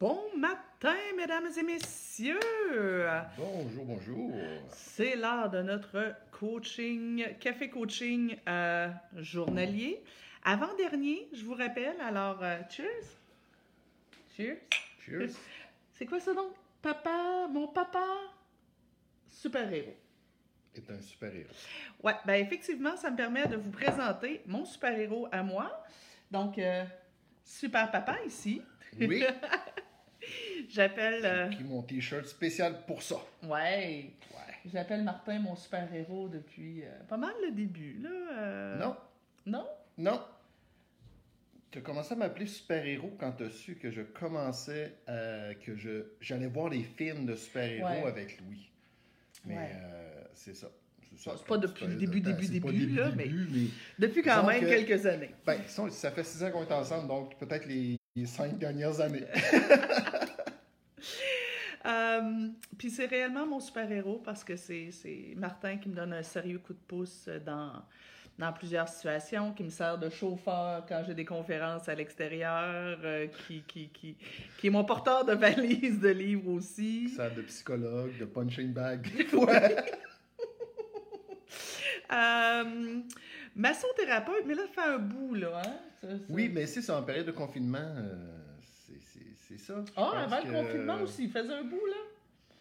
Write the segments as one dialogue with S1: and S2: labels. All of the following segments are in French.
S1: Bon matin, mesdames et messieurs!
S2: Bonjour, bonjour.
S1: C'est l'heure de notre coaching, café coaching euh, journalier. Avant-dernier, je vous rappelle, alors, euh, cheers! Cheers!
S2: Cheers.
S1: C'est quoi ça donc? Papa, mon papa, super-héros.
S2: Est un super-héros.
S1: Ouais, ben effectivement, ça me permet de vous présenter mon super-héros à moi. Donc, euh, super papa ici.
S2: Oui,
S1: J'appelle. euh,
S2: j'ai pris mon t-shirt spécial pour ça.
S1: ouais.
S2: Ouais.
S1: J'appelle Martin mon super-héros depuis euh, pas mal le début, là. euh,
S2: Non,
S1: Non?
S2: non. Tu as commencé à m'appeler super-héros quand tu as su que je commençais, à- que je j'allais voir les films de super-héros
S1: Ouais.
S2: avec Louis. Mais
S1: Ouais.
S2: euh, c'est ça. ça.
S1: C'est pas depuis le début, début,
S2: C'est pas
S1: début, là, mais-
S2: début,
S1: Depuis quand même
S2: que-
S1: quelques années.
S2: Ben, ça, ça fait six ans qu'on est ensemble, donc peut-être les, les cinq dernières années.
S1: Euh, Puis c'est réellement mon super-héros parce que c'est c'est Martin qui me donne un sérieux coup de pouce dans, dans plusieurs situations, qui me sert de chauffeur quand j'ai des conférences à l'extérieur, euh, qui, qui, qui, qui est mon porteur de valise de livres aussi.
S2: Ça de psychologue, de punching bag.
S1: Euh, massothérapeute, mais là, ça fait un bout, là. Hein? Ça- ça-
S2: Oui, mais c'est ça, en période de confinement, euh, c'est- ça.
S1: Ah, avant le confinement aussi, il faisait un bout, là.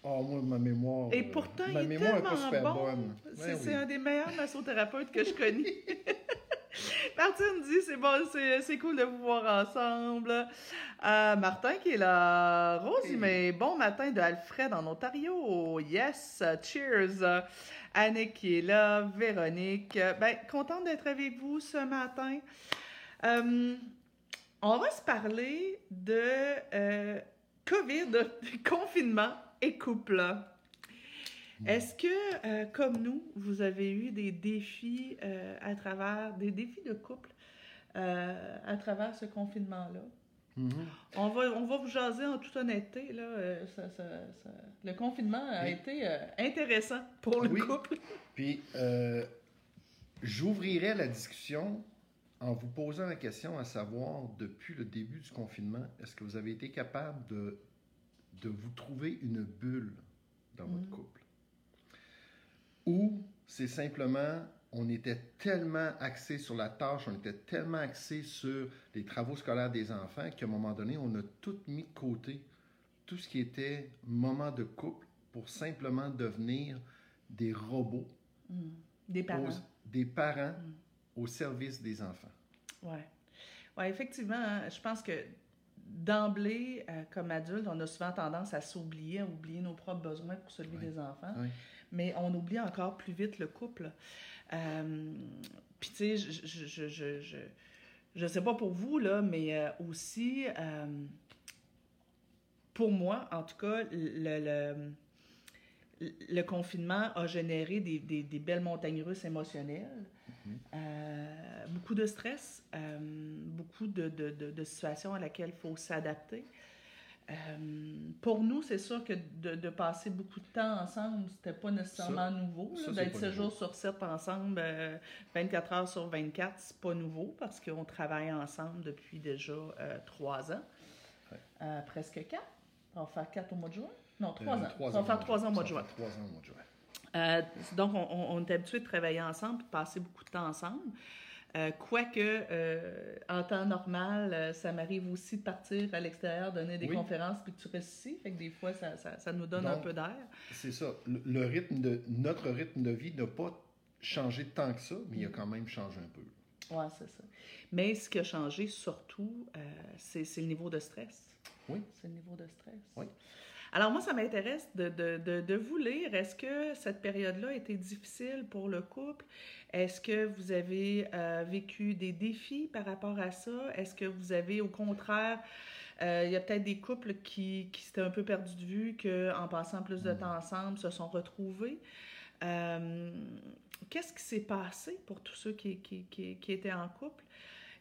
S2: Oh, moi, ma mémoire.
S1: Et pourtant,
S2: ma
S1: il est
S2: mémoire est
S1: tellement
S2: pas super
S1: bon.
S2: bonne.
S1: C'est
S2: Ouais,
S1: c'est
S2: oui.
S1: un des meilleurs massothérapeutes que je connais. Martine dit c'est bon, c'est c'est cool de vous voir ensemble. Euh, Martin qui est là. Rosie,
S2: Hey.
S1: mais bon matin de Alfred en Ontario. Yes, cheers. Annick qui est là, Véronique. Ben, contente d'être avec vous ce matin. Euh, on va se parler de euh, COVID, confinement et couple. Est-ce que, euh, comme nous, vous avez eu des défis euh, à travers, des défis de couple à travers ce confinement-là?
S2: Mhm.
S1: On va, on va vous jaser en toute honnêteté. Là, ça- ça- ça- Le confinement a
S2: Oui.
S1: été intéressant pour le
S2: Oui.
S1: couple.
S2: Puis, j'ouvrirai la discussion en vous posant la question à savoir, depuis le début du confinement, est-ce que vous avez été capable de, de vous trouver une bulle dans votre
S1: Mhm.
S2: couple? Ou c'est simplement, on était tellement axé sur la tâche, on était tellement axé sur les travaux scolaires des enfants qu'à un moment donné, on a tout mis de côté, tout ce qui était moment de couple pour simplement devenir des robots
S1: Mm. Des parents.
S2: aux- des parents
S1: Mm.
S2: Au service des enfants.
S1: Ouais, effectivement, hein, je pense que d'emblée, euh, comme adulte, on a souvent tendance à s'oublier, à oublier nos propres besoins pour celui des enfants.
S2: Oui.
S1: Mais on oublie encore plus vite le couple. Euh, Puis, tu sais, je, je, je, je, je, je sais pas pour vous, là, mais euh, aussi, euh, pour moi, en tout cas, le, le, le confinement a généré des, des, des belles montagnes russes émotionnelles. Euh, beaucoup de stress, euh, beaucoup de, de, de, de situations à laquelle il faut s'adapter. Euh, pour nous, c'est sûr que de, passer beaucoup de temps ensemble, c'était pas nécessairement nouveau.
S2: ça, c'est
S1: D'être
S2: pas
S1: 7
S2: nouveau.
S1: jours sur 7 ensemble, euh, 24 heures sur 24, c'est pas nouveau parce qu'on travaille ensemble depuis déjà euh, 3 ans.
S2: Ouais.
S1: Euh, presque 4. On va faire 4 au mois de juin? Non, 3
S2: Euh,
S1: ans.
S2: trois
S1: Ça va faire 3 ans au mois de juin.
S2: fait Trois ans au mois de juin.
S1: Euh, donc, on, est habitué de travailler ensemble de passer beaucoup de temps ensemble. Euh, Quoique, euh, en temps normal, euh, ça m'arrive aussi de partir à l'extérieur, donner des
S2: Oui.
S1: conférences, puis que tu restes ici. Fait que des fois, ça, ça- ça nous donne un peu d'air.
S2: C'est ça. Le, le rythme de notre rythme de vie n'a pas changé tant que ça, mais il a quand même changé un peu.
S1: Ouais, c'est ça. Mais ce qui a changé surtout, c'est le niveau de stress.
S2: Oui.
S1: C'est le niveau de stress.
S2: Oui.
S1: Alors moi, ça m'intéresse de, de, de, de vous lire. Est-ce que cette période-là a été difficile pour le couple? Est-ce que vous avez euh, vécu des défis par rapport à ça? Est-ce que vous avez, au contraire, euh, il y a peut-être des couples qui, qui s'étaient un peu perdus de vue, qu'en passant plus de
S2: Mm.
S1: temps ensemble, se sont retrouvés? Euh, Qu'est-ce qui s'est passé pour tous ceux qui, qui, qui, qui étaient en couple?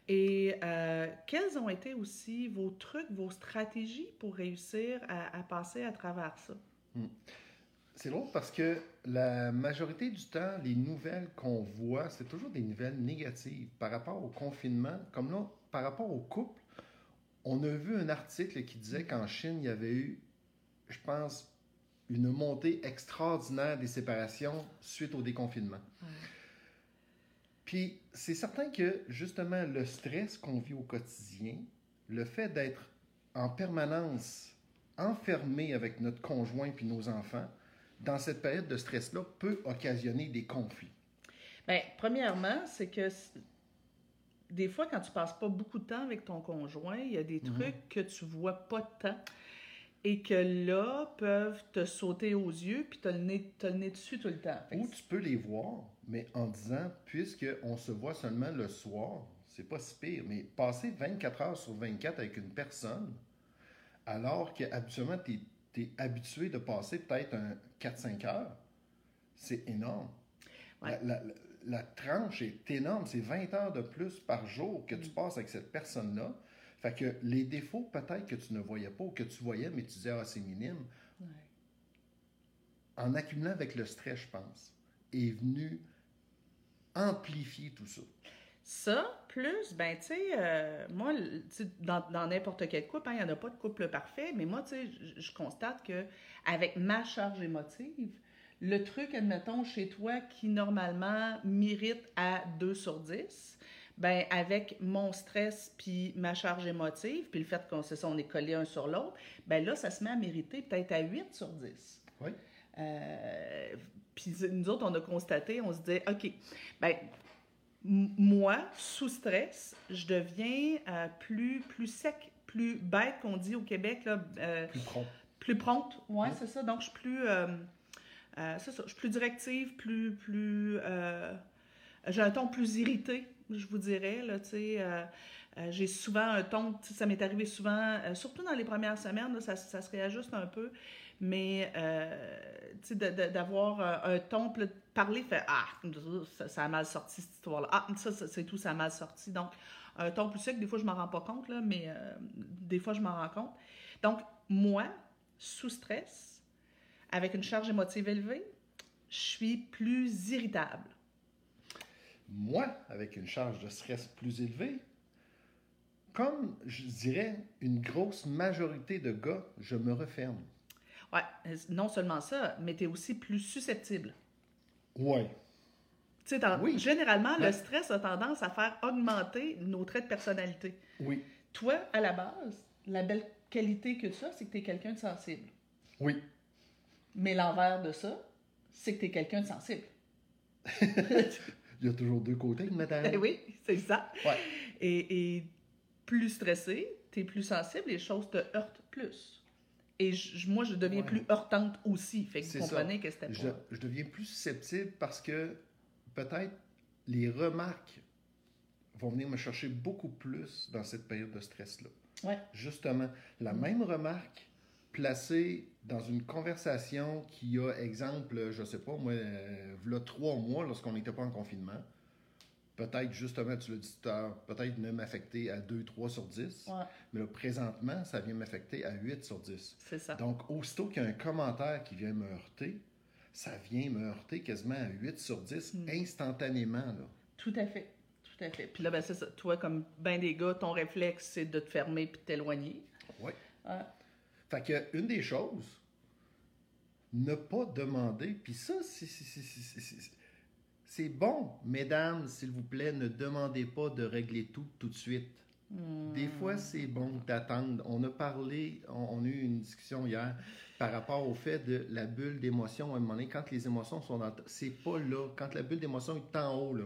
S1: Et euh, quels ont été aussi vos trucs, vos stratégies pour réussir à, à passer à travers ça?
S2: C'est drôle parce que la majorité du temps, les nouvelles qu'on voit, c'est toujours des nouvelles négatives par rapport au confinement. Comme là, par rapport au couple, On a vu un article qui disait qu'en Chine, il y avait eu, je pense, une montée extraordinaire des séparations suite au déconfinement.
S1: Ouais.
S2: Puis c'est certain que justement le stress qu'on vit au quotidien, le fait d'être en permanence enfermé avec notre conjoint puis nos enfants, dans cette période de stress-là, peut occasionner des conflits.
S1: Bien, premièrement, c'est que des fois, quand tu passes pas beaucoup de temps avec ton conjoint, il y a des
S2: Mhm.
S1: trucs que tu vois pas tant et que là peuvent te sauter aux yeux puis t'as le nez, le nez dessus tout le temps.
S2: Ou tu peux les voir, mais en disant, puisqu'on se voit seulement le soir, c'est pas si pire, mais passer 24 heures sur 24 avec une personne, alors que habituellement, tu es, habitué de passer peut-être un 4-5 heures, c'est énorme.
S1: Ouais.
S2: La, la- la- la tranche est énorme, c'est 20 heures de plus par jour que tu
S1: Mm.
S2: passes avec cette personne-là. Fait que les défauts, peut-être que tu ne voyais pas ou que tu voyais, mais tu disais, ah, c'est minime,
S1: Ouais.
S2: en accumulant avec le stress, je pense, est venu amplifier tout ça.
S1: Ça, plus, ben, tu sais, euh, moi, dans n'importe quel couple, hein, il n'y en a pas de couple parfait, mais moi, tu sais, je- je constate que avec ma charge émotive, le truc, admettons, chez toi, qui normalement mérite à 2 sur 10, ben, avec mon stress puis ma charge émotive, puis le fait qu'on ça, on est collé un sur l'autre, ben là, ça se met à mériter peut-être à 8 sur 10.
S2: Oui.
S1: Euh, puis nous autres, on a constaté, on se disait, OK, ben, moi, sous stress, je deviens euh, plus, plus sec, plus bête qu'on dit au Québec, là, euh,
S2: Plus prompt.
S1: plus prompte. Ouais,
S2: Mm.
S1: c'est ça. Donc, je suis plus. c'est ça. Je suis plus directive, plus. plus j'ai un ton plus irrité, je vous dirais. Là, euh, euh, j'ai souvent un ton. Ça m'est arrivé souvent, euh, surtout dans les premières semaines, là, ça, ça se réajuste un peu. Mais, d'avoir un ton, puis parler, fait Ah, ça, a mal sorti cette histoire-là. Ah, ça, c'est tout, ça a mal sorti. Donc, un ton plus sec, des fois, je m'en rends pas compte, là, mais des fois, je m'en rends compte. Donc, moi, sous stress, avec une charge émotive élevée, je suis plus irritable.
S2: Moi, avec une charge de stress plus élevée, comme je dirais une grosse majorité de gars, je me referme.
S1: Ouais, non seulement ça, mais tu es aussi plus susceptible.
S2: Ouais.
S1: Tu sais,
S2: Oui.
S1: généralement, le stress a tendance à faire augmenter nos traits de personnalité.
S2: Oui.
S1: Toi, à la base, la belle qualité que tu as, c'est que tu es quelqu'un de sensible.
S2: Oui.
S1: Mais l'envers de ça, c'est que tu es quelqu'un de sensible.
S2: Il y a toujours deux côtés, madame.
S1: Eh oui, c'est ça.
S2: Ouais.
S1: Et, et plus stressé, tu es plus sensible, les choses te heurtent plus. Et je- moi, je deviens
S2: Ouais.
S1: plus heurtante aussi. Fait que vous
S2: ça.
S1: comprenez que c'était
S2: Je,
S1: pas...
S2: je deviens plus susceptible parce que peut-être les remarques vont venir me chercher beaucoup plus dans cette période de stress-là.
S1: Ouais.
S2: Justement, la
S1: Mm.
S2: même remarque placée dans une conversation qui a, exemple, je sais pas, moi, euh, trois mois lorsqu'on n'était pas en confinement, peut-être justement, tu l'as dit tout à l'heure, peut-être ne m'affecter à 2, 3 sur 10,
S1: Ouais,
S2: mais là, présentement, ça vient m'affecter à 8 sur 10.
S1: c'est ça.
S2: Donc, aussitôt qu'il y a un commentaire qui vient me heurter, ça vient me heurter quasiment à 8 sur 10
S1: Mm.
S2: instantanément. Là.
S1: Tout à fait. Tout à fait. Puis là, ben, c'est ça. Toi, comme ben des gars, ton réflexe, c'est de te fermer puis de t'éloigner.
S2: Ouais. Fait que, une des choses, ne pas demander, puis ça, c'est- bon, mesdames, s'il vous plaît, ne demandez pas de régler tout tout de suite.
S1: Hmm.
S2: Des fois, c'est bon d'attendre. On a parlé, on, on a eu une discussion hier par rapport au fait de la bulle d'émotion. À un moment donné, quand les émotions sont dans... C'est pas là. Quand la bulle d'émotion est en haut, là,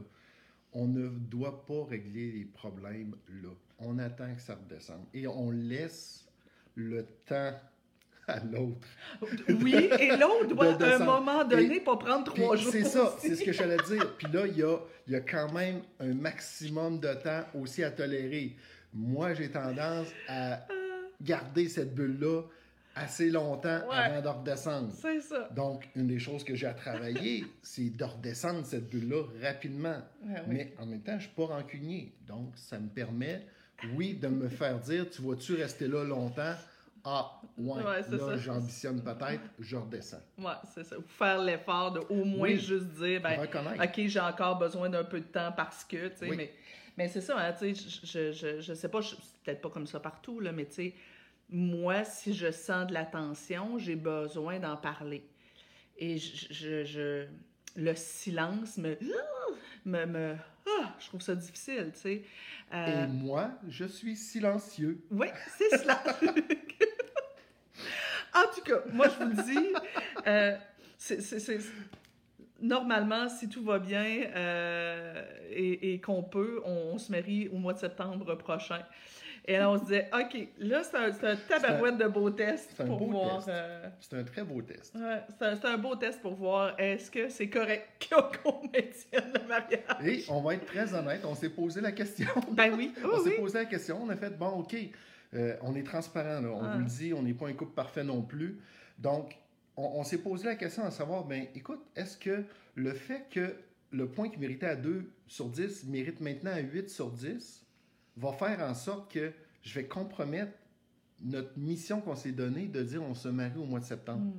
S2: on ne doit pas régler les problèmes là. On attend que ça redescende. Et on laisse le temps à l'autre.
S1: Oui, et l'autre doit, à un moment donné,
S2: Et-
S1: pas prendre trois jours.
S2: c'est ça, c'est ce que j'allais dire. Puis là, il y a, il y a quand même un maximum de temps aussi à tolérer. Moi, j'ai tendance à garder cette bulle-là assez longtemps
S1: Ouais.
S2: avant de redescendre.
S1: C'est ça.
S2: Donc, une des choses que j'ai à travailler, c'est de redescendre cette bulle-là rapidement.
S1: Ouais, oui.
S2: Mais en même temps, je ne suis pas rancunier. Donc, ça me permet, oui, de me faire dire, tu vas-tu rester là longtemps? Ah, ouais,
S1: Ouais,
S2: là, j'ambitionne peut-être, je redescends.
S1: Ouais, c'est ça. Ou faire l'effort de au moins
S2: Oui.
S1: juste dire, ben. OK, j'ai encore besoin d'un peu de temps parce que, tu sais,
S2: Oui.
S1: mais, Mais c'est ça, hein, tu sais, je, je, je sais pas, c'est peut-être pas comme ça partout, là, mais tu sais, moi, si je sens de la tension, j'ai besoin d'en parler. Et je, je, je- le silence me, me, me- ah, je trouve ça difficile, tu sais. Euh,
S2: Et moi, je suis silencieux.
S1: oui, c'est cela. en tout cas, moi, je vous le dis, euh, c'est- normalement, si tout va bien euh, et, et qu'on peut, on, on se marie au mois de septembre prochain. Et là, on se disait, OK, là, c'est un, un tabarouette de beau test
S2: c'est un
S1: pour
S2: beau
S1: voir.
S2: test.
S1: euh,
S2: C'est un très beau test.
S1: ouais, c'est un, beau test pour voir est-ce que c'est correct qu'on maintienne le mariage?
S2: Et on va être très honnête, on s'est posé la question.
S1: Ben oui,
S2: on s'est posé la question, on a fait, bon, OK, euh, on est transparent, là, on
S1: Ah.
S2: vous le dit, on n'est pas un couple parfait non plus. Donc, on, on s'est posé la question à savoir, ben, écoute, est-ce que le fait que le point qui méritait à 2 sur 10 mérite maintenant à 8 sur 10 va faire en sorte que je vais compromettre notre mission qu'on s'est donnée de dire on se marie au mois de septembre.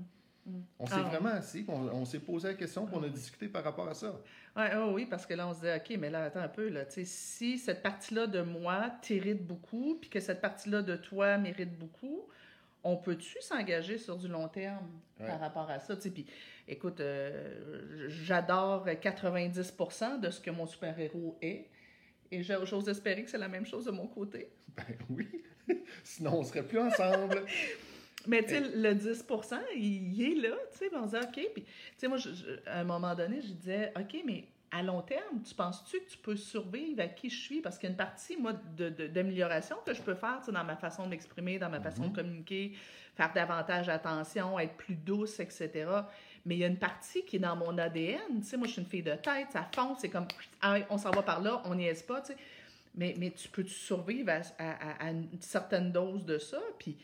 S1: Mm, mm.
S2: On s'est
S1: Ah.
S2: vraiment assis, on, on s'est posé la question, puis on a
S1: Ah.
S2: discuté par rapport à ça.
S1: Ouais, oh oui, parce que là, on se dit, OK, mais là, attends un peu, là, si cette partie-là de moi t'hérite beaucoup, puis que cette partie-là de toi mérite beaucoup, on peut-tu s'engager sur du long terme
S2: Ouais.
S1: par rapport à ça? Puis, écoute, euh, j'adore 90% de ce que mon super-héros est, et j'a- j'ose espérer que c'est la même chose de mon côté.
S2: Ben oui, sinon on serait plus ensemble.
S1: Mais tu sais, le 10 il, il est là, tu sais, on se dit, OK. Puis, tu sais, moi, je- je- à un moment donné, je disais, OK, mais à long terme, tu penses-tu que tu peux survivre à qui je suis? Parce qu'il y a une partie, moi, de- de- d'amélioration que je peux faire, tu sais, dans ma façon de m'exprimer, dans ma façon
S2: Mhm.
S1: de communiquer, faire davantage attention, être plus douce, etc. Mais il y a une partie qui est dans mon ADN. Tu sais, moi, je suis une fille de tête, ça fonce, c'est comme, ah, on s'en va par là, on n'y est pas, tu sais. Mais, mais tu peux survivre à, une certaine dose de ça? Puis,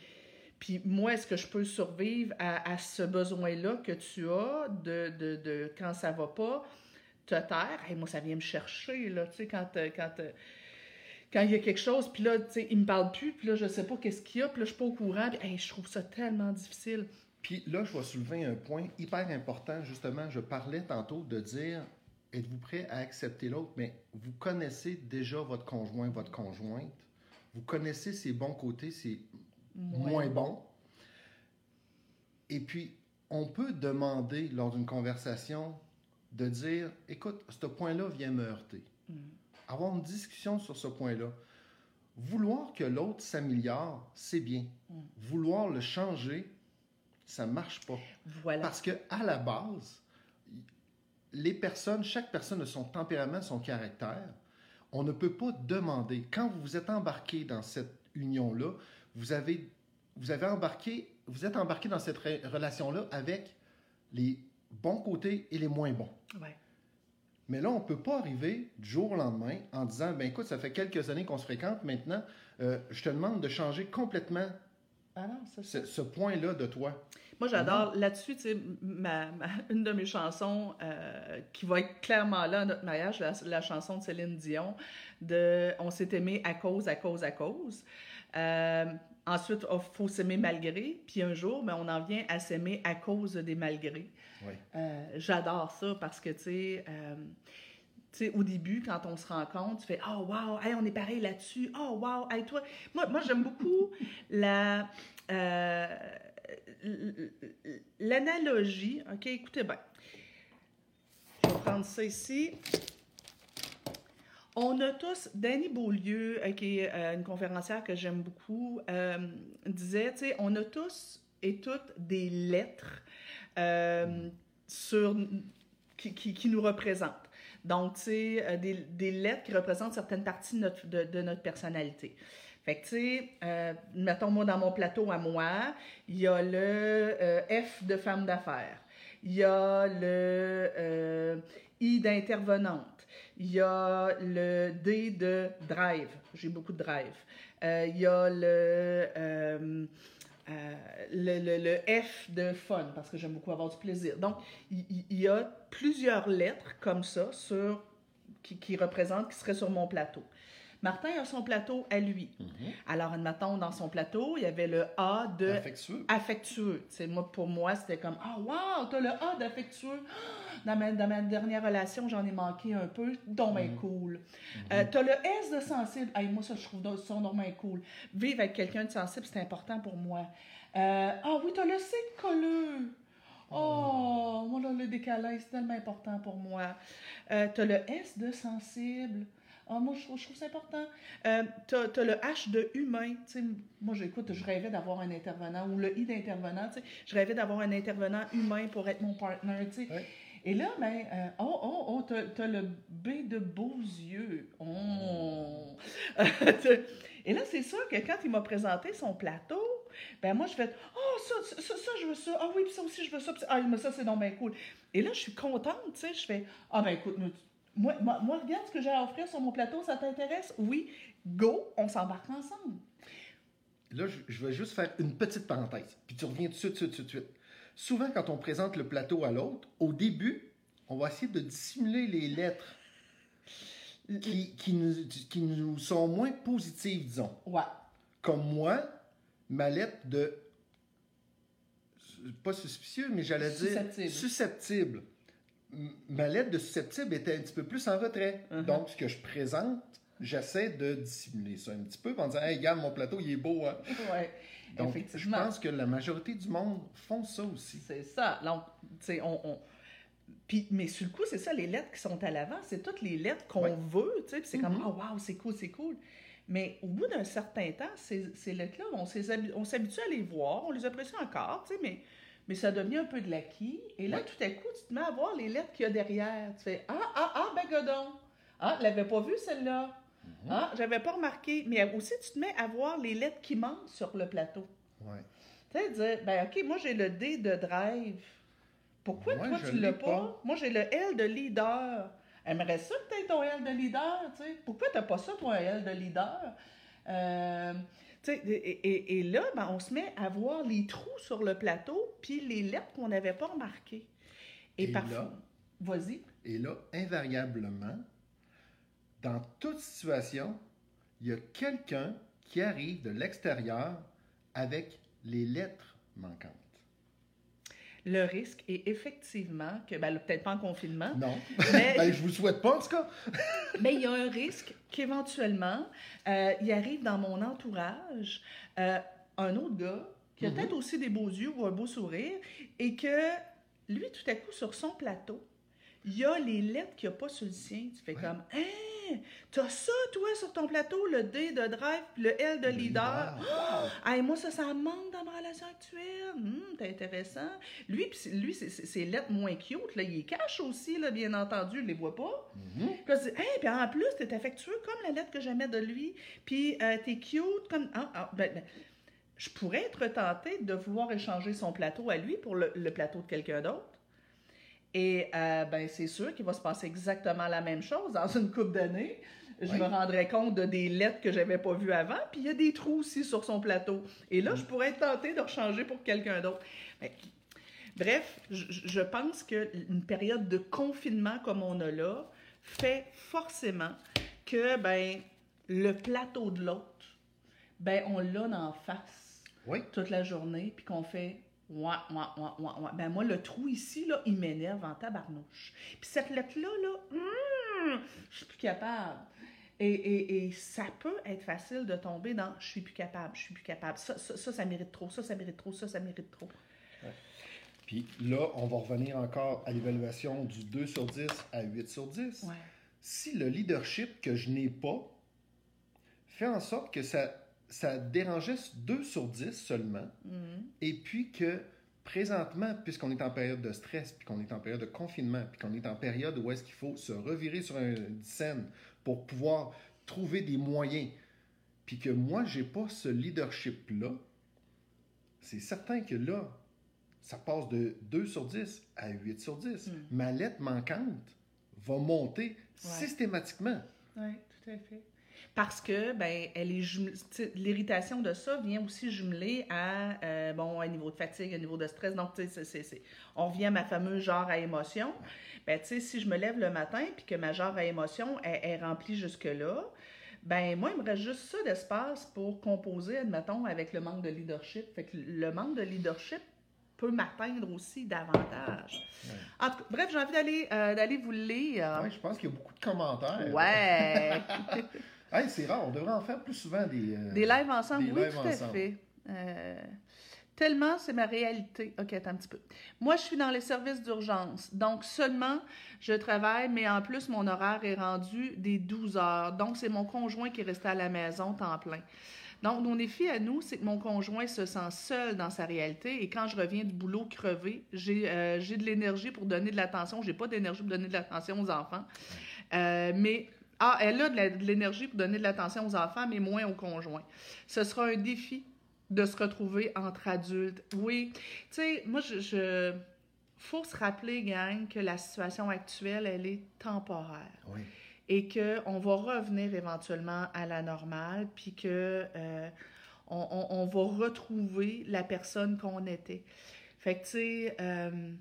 S1: puis moi, est-ce que je peux survivre à, ce besoin-là que tu as de, de, de quand ça va pas, te taire? Hey, moi, ça vient me chercher, là, tu sais, quand, euh, quand, euh, quand il y a quelque chose, puis là, tu sais, il me parle plus, puis là, je sais pas qu'est-ce qu'il y a, puis là, je suis pas au courant, puis je trouve ça tellement difficile.
S2: Puis là, je vais soulever un point hyper important. Justement, je parlais tantôt de dire êtes-vous prêt à accepter l'autre? Mais vous connaissez déjà votre conjoint, votre conjointe. Vous connaissez ses bons côtés, ses moins bons. Et puis, on peut demander lors d'une conversation de dire écoute, ce point-là vient me heurter.
S1: Mm.
S2: Avoir une discussion sur ce point-là. Vouloir que l'autre s'améliore, c'est bien.
S1: Mm.
S2: Vouloir le changer, ça marche pas.
S1: Voilà.
S2: Parce que à la base, les personnes, chaque personne a son tempérament, son caractère. On ne peut pas demander. Quand vous vous êtes embarqué dans cette union-là, vous avez, vous avez embarqué, vous êtes embarqué dans cette re- relation-là avec les bons côtés et les moins bons.
S1: Ouais.
S2: Mais là, on ne peut pas arriver du jour au lendemain en disant, ben écoute, ça fait quelques années qu'on se fréquente, maintenant, euh, je te demande de changer complètement
S1: Ah non, c'est ça.
S2: ce, ce point-là de toi.
S1: Moi, j'adore là-dessus, tu sais, ma, ma- une de mes chansons euh, qui va être clairement là à notre mariage, la, la chanson de Céline Dion, de On s'est aimé à cause, à cause, à cause. Euh, ensuite, il faut s'aimer malgré. Puis un jour, ben, on en vient à s'aimer à cause des malgrés.
S2: Oui.
S1: Euh, J'adore ça parce que, tu sais, au début, quand on se rencontre, tu fais Oh, wow, on est pareil là-dessus. Oh, wow, hey, toi. Moi, moi j'aime beaucoup la. euh, L'analogie, OK, écoutez bien. Je vais prendre ça ici. On a tous, Danny Beaulieu, euh, qui est euh, une conférencière que j'aime beaucoup, disait, tu sais, on a tous et toutes des lettres sur, qui, qui- qui nous représentent. Donc, tu sais, euh, des, lettres qui représentent certaines parties de notre, personnalité. Fait que, tu sais, euh, mettons, moi, dans mon plateau à moi, il y a le euh, F de femme d'affaires. Il y a le I d'intervenante. Il y a le D de drive. J'ai beaucoup de drive. Il y a le, euh, le, le- le F de fun, parce que j'aime beaucoup avoir du plaisir. Donc, il, il y a plusieurs lettres comme ça sur, qui, qui représentent, qui seraient sur mon plateau. Martin a son plateau à lui.
S2: Mhm.
S1: Alors, admettons, dans son plateau, il y avait le A de
S2: Affectueux.
S1: affectueux. Tu moi, pour moi, c'était comme Ah, wow, t'as le A d'affectueux. Dans ma, dans ma dernière relation, j'en ai manqué un peu. Donc, ben
S2: Mhm.
S1: cool. Euh, t'as le S de sensible. Hey, moi, ça, je trouve ça normalement cool. Vivre avec quelqu'un de sensible, c'est important pour moi. Euh, ah oui, t'as le C de colleux. Oh, moi, là, le décalage, c'est tellement important pour moi. Euh, t'as le S de sensible. Ah, moi, je trouve, je trouve ça important. Euh, t'as, t'as le H de humain. Tu sais, moi, j'écoute, je rêvais d'avoir un intervenant, ou le I d'intervenant. tu Je rêvais d'avoir un intervenant humain pour être mon partner. tu.
S2: Ouais.
S1: Et là, ben, euh, oh, oh, oh, t'as, t'as le B de beaux yeux. Oh. Et là, c'est sûr que quand il m'a présenté son plateau, ben moi, je fais Oh, ça, ça, ça, je veux ça. Ah oui, puis ça aussi, je veux ça- ah, mais ça, c'est donc bien cool. Et là, je suis contente, tu sais. Je fais Ah, ben écoute, nous, moi, moi, moi, regarde ce que j'ai à offrir sur mon plateau, ça t'intéresse? Oui, go, on s'embarque ensemble.
S2: Là, je, je vais juste faire une petite parenthèse, puis tu reviens tout de suite, tout de suite, tout de suite. Souvent, quand on présente le plateau à l'autre, au début, on va essayer de dissimuler les lettres qui, qui nous, qui nous sont moins positives, disons.
S1: Ouais.
S2: Comme moi, ma lettre de. Pas suspicieux, mais j'allais dire.
S1: Susceptible.
S2: Susceptible. Ma lettre de susceptible était un petit peu plus en retrait.
S1: Mhm.
S2: Donc, ce que je présente, j'essaie de dissimuler ça un petit peu en disant Hey, regarde, mon plateau, il est beau. Hein?
S1: Ouais.
S2: Donc, je pense que la majorité du monde font ça aussi.
S1: C'est ça. Donc, tu sais, on. on- Puis, mais sur le coup, c'est ça, les lettres qui sont à l'avant, c'est toutes les lettres qu'on
S2: Ouais.
S1: veut, tu sais, puis c'est comme, oh, wow, c'est cool, c'est cool. Mais au bout d'un certain temps, ces, ces lettres-là, on s'habitue à les voir, on les apprécie encore, tu sais, mais, mais ça devient un peu de l'acquis. Et là,
S2: Ouais.
S1: tout à coup, tu te mets à voir les lettres qu'il y a derrière. Tu fais, ah, ah, ah, ben, godon. Ah, l'avais pas vu, celle-là.
S2: Mhm.
S1: Ah, j'avais pas remarqué. Mais aussi, tu te mets à voir les lettres qui manquent sur le plateau.
S2: Ouais.
S1: Tu sais, dire, ben OK, moi j'ai le D de drive. Pourquoi toi tu l'as pas?
S2: pas.
S1: Moi j'ai le L de leader. Aimerais ça que tu ton L de leader, tu sais. Pourquoi t'as pas ça, toi, un L de leader? Euh, et, et- et là, ben, on se met à voir les trous sur le plateau, puis les lettres qu'on n'avait pas remarquées. Et,
S2: Et
S1: parfois. Vas-y.
S2: Et là, invariablement, dans toute situation, il y a quelqu'un qui arrive de l'extérieur avec les lettres manquantes.
S1: Le risque est effectivement que, ben, peut-être pas en confinement,
S2: Non.
S1: mais
S2: ben, je vous le souhaite pas, en tout cas.
S1: Mais il y a un risque qu'éventuellement, euh, il arrive dans mon entourage euh, un autre gars qui a
S2: Mhm.
S1: peut-être aussi des beaux yeux ou un beau sourire et que lui, tout à coup, sur son plateau, il y a les lettres qu'il n'y a pas sur le sien. Tu fais
S2: Ouais.
S1: comme Hein, t'as ça, toi, sur ton plateau, le D de drive, puis le L de
S2: Le
S1: leader?
S2: Wow.
S1: Hey, moi, ça, ça manque dans ma relation actuelle. Hum, c'est intéressant. Lui, pis lui c'est- lettres moins cute. Là, il est cache aussi, là, bien entendu. Je les vois pas.
S2: Mhm.
S1: Dis, hey, puis en plus, t'es affectueux comme la lettre que j'aimais de lui. Puis euh, t'es cute comme. Ah, ah, ben, ben, je pourrais être tentée de vouloir échanger son plateau à lui pour le, le plateau de quelqu'un d'autre. Et euh, ben, c'est sûr qu'il va se passer exactement la même chose dans une couple d'années. Je
S2: Oui.
S1: me rendrai compte de des lettres que j'avais pas vues avant, puis il y a des trous aussi sur son plateau. Et là, je pourrais être tentée de rechanger pour quelqu'un d'autre. Mais, bref, je, je pense qu'une période de confinement comme on a là fait forcément que ben, le plateau de l'autre, ben, on l'a en face
S2: Oui.
S1: toute la journée, puis qu'on fait ouah, ouah, ouah, ouah. Ben moi, le trou ici, là, il m'énerve en tabarnouche. Puis cette lettre-là, là, hum, je suis plus capable. Et, et, et ça peut être facile de tomber dans je suis plus capable, je suis plus capable. Ça, ça, ça, ça mérite trop, ça, ça mérite trop, ça, ça mérite trop.
S2: Puis là, on va revenir encore à l'évaluation du 2 sur 10 à 8 sur 10.
S1: Ouais.
S2: Si le leadership que je n'ai pas fait en sorte que ça, ça dérangeait 2 sur 10 seulement,
S1: Mhm.
S2: et puis que présentement, puisqu'on est en période de stress, puis qu'on est en période de confinement, puis qu'on est en période où est-ce qu'il faut se revirer sur une scène pour pouvoir trouver des moyens, puis que moi, j'ai pas ce leadership-là, c'est certain que là, ça passe de 2 sur 10 à 8 sur 10.
S1: Mm.
S2: Ma lettre manquante va monter systématiquement.
S1: Oui, tout à fait. Parce que, ben, elle est jumelée- l'irritation de ça vient aussi jumeler à, euh, bon, un niveau de fatigue, un niveau de stress. Donc, tu sais, on revient à ma fameuse genre à émotion. Ben, tu sais, si je me lève le matin puis que ma genre à émotion est, est remplie jusque-là, Ben, moi, il me reste juste ça d'espace pour composer, admettons, avec le manque de leadership. Fait que le manque de leadership peut m'atteindre aussi davantage.
S2: Ouais.
S1: En tout cas, bref, j'ai envie d'aller euh, d'aller vous le lire.
S2: Ouais, je pense qu'il y a beaucoup de commentaires.
S1: Ouais.
S2: Hey, c'est rare, on devrait en faire plus souvent des. euh,
S1: Des lives ensemble,
S2: des
S1: oui,
S2: lives
S1: tout à
S2: ensemble.
S1: fait. Euh, tellement, c'est ma réalité. OK, attends un petit peu. Moi, je suis dans les services d'urgence. Donc, seulement, je travaille, mais en plus, mon horaire est rendu des 12 heures. Donc, c'est mon conjoint qui est resté à la maison temps plein. Donc, mon défi à nous, c'est que mon conjoint se sent seul dans sa réalité et quand je reviens du boulot crevé, j'ai euh, de l'énergie pour donner de l'attention. J'ai pas d'énergie pour donner de l'attention aux enfants. Euh, mais, ah, elle a de l'énergie pour donner de l'attention aux enfants, mais moins au conjoint. Ce sera un défi de se retrouver entre adultes. Oui, tu sais, moi, je, je... faut se rappeler, gang, que la situation actuelle, elle est temporaire
S2: Oui.
S1: et qu'on va revenir éventuellement à la normale, puis que euh, on, on- on va retrouver la personne qu'on était. Fait que, tu sais, euh,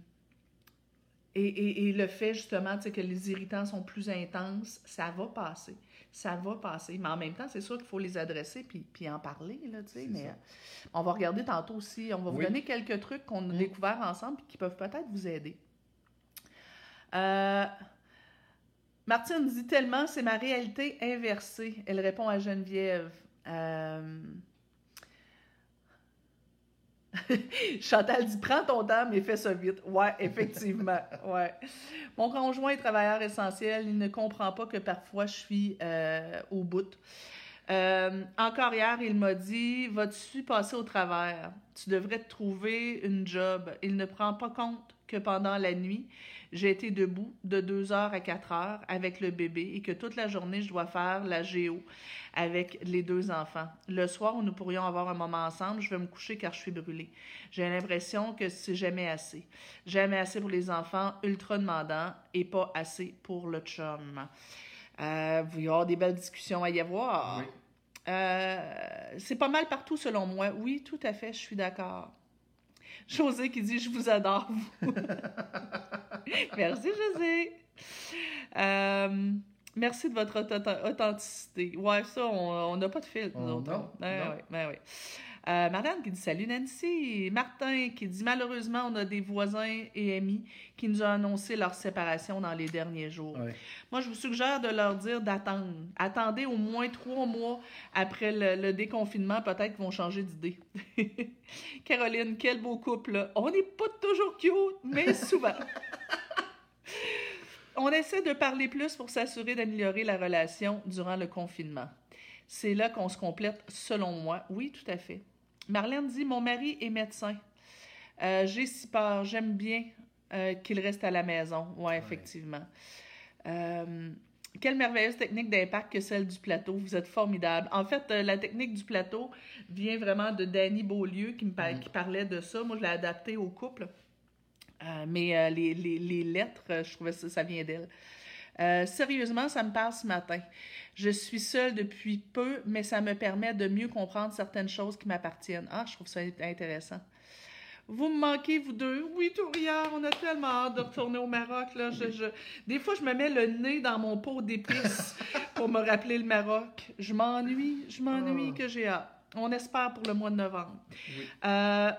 S1: et, et- et le fait justement que les irritants sont plus intenses, ça va passer. Ça va passer. Mais en même temps, c'est sûr qu'il faut les adresser puis, puis en parler. Là, mais
S2: ça.
S1: euh, on va regarder tantôt aussi. On va vous donner quelques trucs qu'on a découverts ensemble et qui peuvent peut-être vous aider. Euh, Martine dit tellement, c'est ma réalité inversée. Elle répond à Geneviève. Euh, Chantal dit prends ton temps, mais fais ça vite. Ouais, effectivement. Mon conjoint est travailleur essentiel. Il ne comprend pas que parfois je suis euh, au bout. Euh, encore hier, il m'a dit Vas-tu passer au travers? Tu devrais te trouver une job. Il ne prend pas compte que pendant la nuit, j'ai été debout de 2 heures à 4 heures avec le bébé et que toute la journée, je dois faire la géo avec les deux enfants. Le soir où nous pourrions avoir un moment ensemble, je vais me coucher car je suis brûlée. J'ai l'impression que c'est jamais assez. Jamais assez pour les enfants ultra demandants et pas assez pour le chum. Euh, il va y avoir des belles discussions à y avoir.
S2: Oui.
S1: Euh, c'est pas mal partout selon moi. Oui, tout à fait, je suis d'accord. José qui dit Je vous adore, vous. Merci, José. Euh, merci de votre auth- authenticité. Ouais, ça, on n'a pas de filtre, nous autres.
S2: non, non.
S1: ouais, ouais, ouais. Euh, Marianne qui dit Salut Nancy. Martin qui dit Malheureusement, on a des voisins et amis qui nous ont annoncé leur séparation dans les derniers jours.
S2: Ouais.
S1: Moi, je vous suggère de leur dire d'attendre. Attendez au moins trois mois après le, le déconfinement, peut-être qu'ils vont changer d'idée. Caroline, quel beau couple. On n'est pas toujours cute, mais souvent. On essaie de parler plus pour s'assurer d'améliorer la relation durant le confinement. C'est là qu'on se complète, selon moi. Oui, tout à fait. Marlène dit Mon mari est médecin. Euh, J'ai si peur. J'aime bien euh, qu'il reste à la maison. Oui, effectivement. Euh, quelle merveilleuse technique d'impact que celle du plateau. Vous êtes formidable. En fait, la technique du plateau vient vraiment de Danny Beaulieu qui, me par-
S2: Mm.
S1: qui parlait de ça. Moi, je l'ai adapté au couple. Mais les, les- les lettres, je trouvais ça, ça vient d'elle. Euh, sérieusement, ça me parle ce matin. Je suis seule depuis peu, mais ça me permet de mieux comprendre certaines choses qui m'appartiennent. Ah, je trouve ça int- intéressant. Vous me manquez, vous deux? Oui, Tourière, on a tellement hâte de retourner au Maroc. Là. Je, je- Des fois, je me mets le nez dans mon pot d'épices pour me rappeler le Maroc. Je m'ennuie, je m'ennuie
S2: Ah.
S1: que j'ai hâte. On espère pour le mois de novembre.
S2: Oui.
S1: Euh,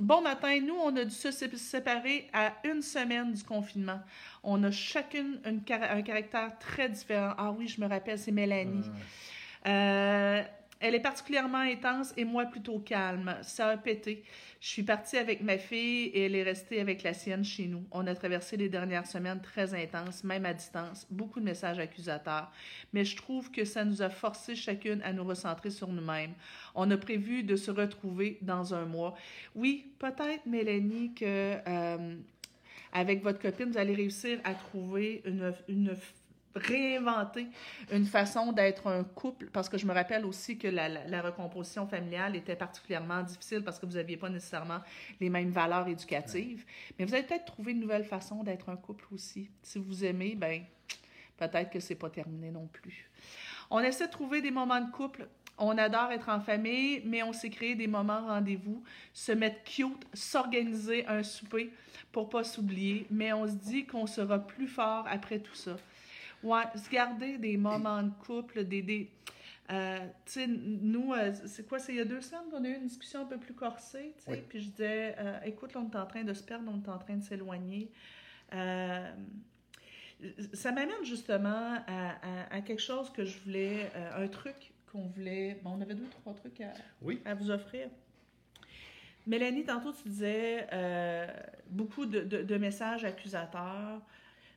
S1: bon matin, nous, on a dû se sé- séparer à une semaine du confinement. On a chacune une car- un caractère très différent. Ah oui, je me rappelle, c'est Mélanie.
S2: Euh,
S1: Euh, elle est particulièrement intense et moi plutôt calme. Ça a pété. Je suis partie avec ma fille et elle est restée avec la sienne chez nous. On a traversé les dernières semaines très intenses, même à distance, beaucoup de messages accusateurs. Mais je trouve que ça nous a forcé chacune à nous recentrer sur nous-mêmes. On a prévu de se retrouver dans un mois. Oui, peut-être, Mélanie, que euh, avec votre copine, vous allez réussir à trouver une, une réinventer une façon d'être un couple, parce que je me rappelle aussi que la, la- la recomposition familiale était particulièrement difficile parce que vous n'aviez pas nécessairement les mêmes valeurs éducatives. Mais vous allez peut-être trouver une nouvelle façon d'être un couple aussi. Si vous aimez, ben peut-être que c'est pas terminé non plus. On essaie de trouver des moments de couple. On adore être en famille, mais on s'est créé des moments rendez-vous, se mettre cute, s'organiser un souper pour pas s'oublier, mais on se dit qu'on sera plus fort après tout ça. Ouais, se garder des moments de couple, des, des... Euh, tu sais, nous, euh, c'est quoi, c'est il y a deux semaines qu'on a eu une discussion un peu plus corsée, tu sais,
S2: Oui.
S1: puis je disais, euh, écoute, là, on est en train de se perdre, on est en train de s'éloigner. Ça m'amène justement à, à- à quelque chose que je voulais, un truc qu'on voulait, bon, on avait deux, trois trucs à,
S2: Oui.
S1: à vous offrir. Mélanie, tantôt, tu disais beaucoup de, de- de messages accusateurs.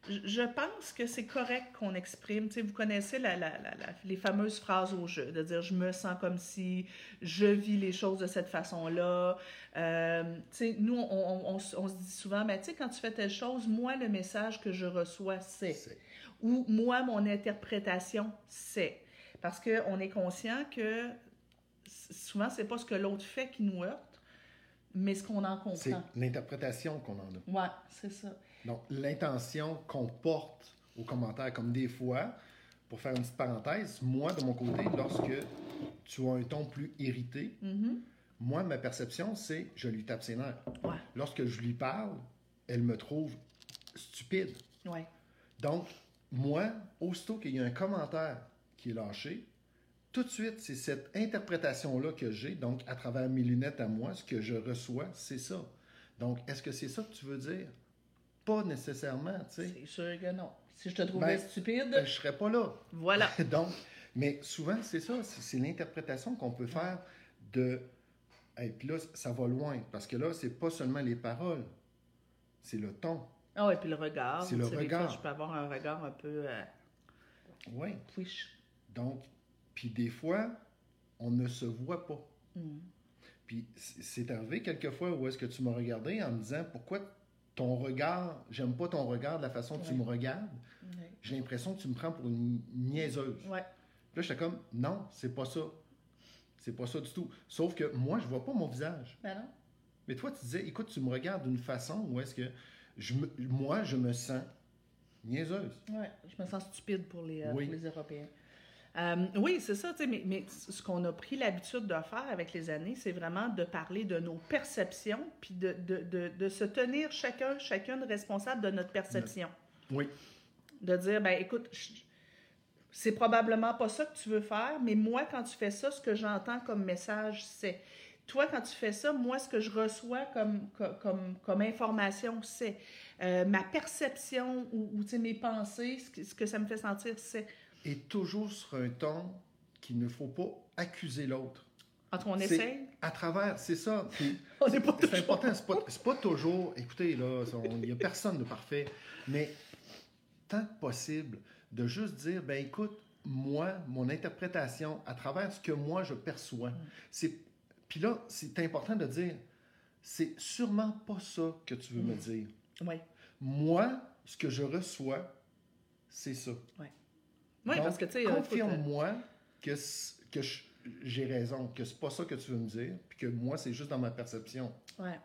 S1: Je, pense que c'est correct qu'on exprime. Tu sais, vous connaissez la- la- la- la- les fameuses phrases au jeu, de dire je me sens comme si, je vis les choses de cette façon-là. Euh, tu sais, nous, on, on- on s- on se dit souvent, mais tu sais, quand tu fais telle chose, moi, le message que je reçois, c'est
S2: C'est-
S1: ou moi, mon interprétation, c'est. Parce qu'on est conscient que souvent, c'est pas ce que l'autre fait qui nous heurte, mais ce qu'on en
S2: C'est
S1: comprend.
S2: l'interprétation qu'on en a.
S1: Ouais, c'est ça.
S2: Donc, l'intention qu'on porte aux commentaires, comme des fois, pour faire une petite parenthèse, moi, de mon côté, lorsque tu as un ton plus irrité,
S1: Mhm.
S2: moi, ma perception, c'est je lui tape ses nerfs.
S1: Ouais,
S2: Lorsque je lui parle, elle me trouve stupide.
S1: ouais.
S2: Donc, moi, aussitôt qu'il y a un commentaire qui est lâché, tout de suite, c'est cette interprétation-là que j'ai. Donc, à travers mes lunettes à moi, ce que je reçois, c'est ça. Donc, est-ce que c'est ça que tu veux dire? Pas nécessairement, tu sais.
S1: C'est sûr que non. Si je te trouvais
S2: Ben,
S1: stupide,
S2: Ben, je serais pas là.
S1: voilà.
S2: Donc, mais souvent, c'est ça, c'est l'interprétation qu'on peut faire de. Et puis là, ça va loin, parce que là, c'est pas seulement les paroles, c'est le ton.
S1: Ah ouais, puis le regard.
S2: C'est le regard.
S1: fois, je peux avoir un regard un peu euh,
S2: Oui. Donc, puis des fois, on ne se voit pas.
S1: Mhm.
S2: Puis c'est arrivé quelquefois où est-ce que tu m'as regardé en me disant pourquoi ton regard, j'aime pas ton regard de la façon que tu me regardes.
S1: Ouais.
S2: J'ai l'impression que tu me prends pour une niaiseuse.
S1: Ouais.
S2: Puis là, j'étais comme non, c'est pas ça. C'est pas ça du tout. Sauf que moi, je vois pas mon visage.
S1: Ben non.
S2: Mais toi, tu disais, écoute, tu me regardes d'une façon où est-ce que je me- moi, je me sens niaiseuse.
S1: Ouais, je me sens stupide pour les, euh,
S2: Oui.
S1: pour les Européens. Euh, oui, c'est ça, mais, mais ce qu'on a pris l'habitude de faire avec les années, c'est vraiment de parler de nos perceptions, puis de, de, de, de se tenir chacun, chacune responsable de notre perception.
S2: Oui.
S1: De dire, ben écoute, c'est probablement pas ça que tu veux faire, mais moi, quand tu fais ça, ce que j'entends comme message, c'est. Toi, quand tu fais ça, moi, ce que je reçois comme, co- comme, comme information, c'est. Euh, ma perception ou, ou, mes pensées, ce que, ce que ça me fait sentir, c'est.
S2: Et toujours sur un ton qu'il ne faut pas accuser l'autre.
S1: En tout cas, on essaye.
S2: À travers, c'est ça. C'est
S1: toujours-
S2: important, c'est pas, pas toujours. Écoutez, là, il n'y a personne de parfait. Mais tant que possible, de juste dire, ben écoute, moi, mon interprétation, à travers ce que moi je perçois, c'est. Puis là, c'est important de dire, c'est sûrement pas ça que tu veux me dire.
S1: Oui,
S2: Moi, ce que je reçois, c'est ça.
S1: oui
S2: Donc,
S1: parce que, tu sais, euh,
S2: confirme-moi que, j'ai raison, que c'est pas ça que tu veux me dire, puis que moi, c'est juste dans ma perception.
S1: Ouais,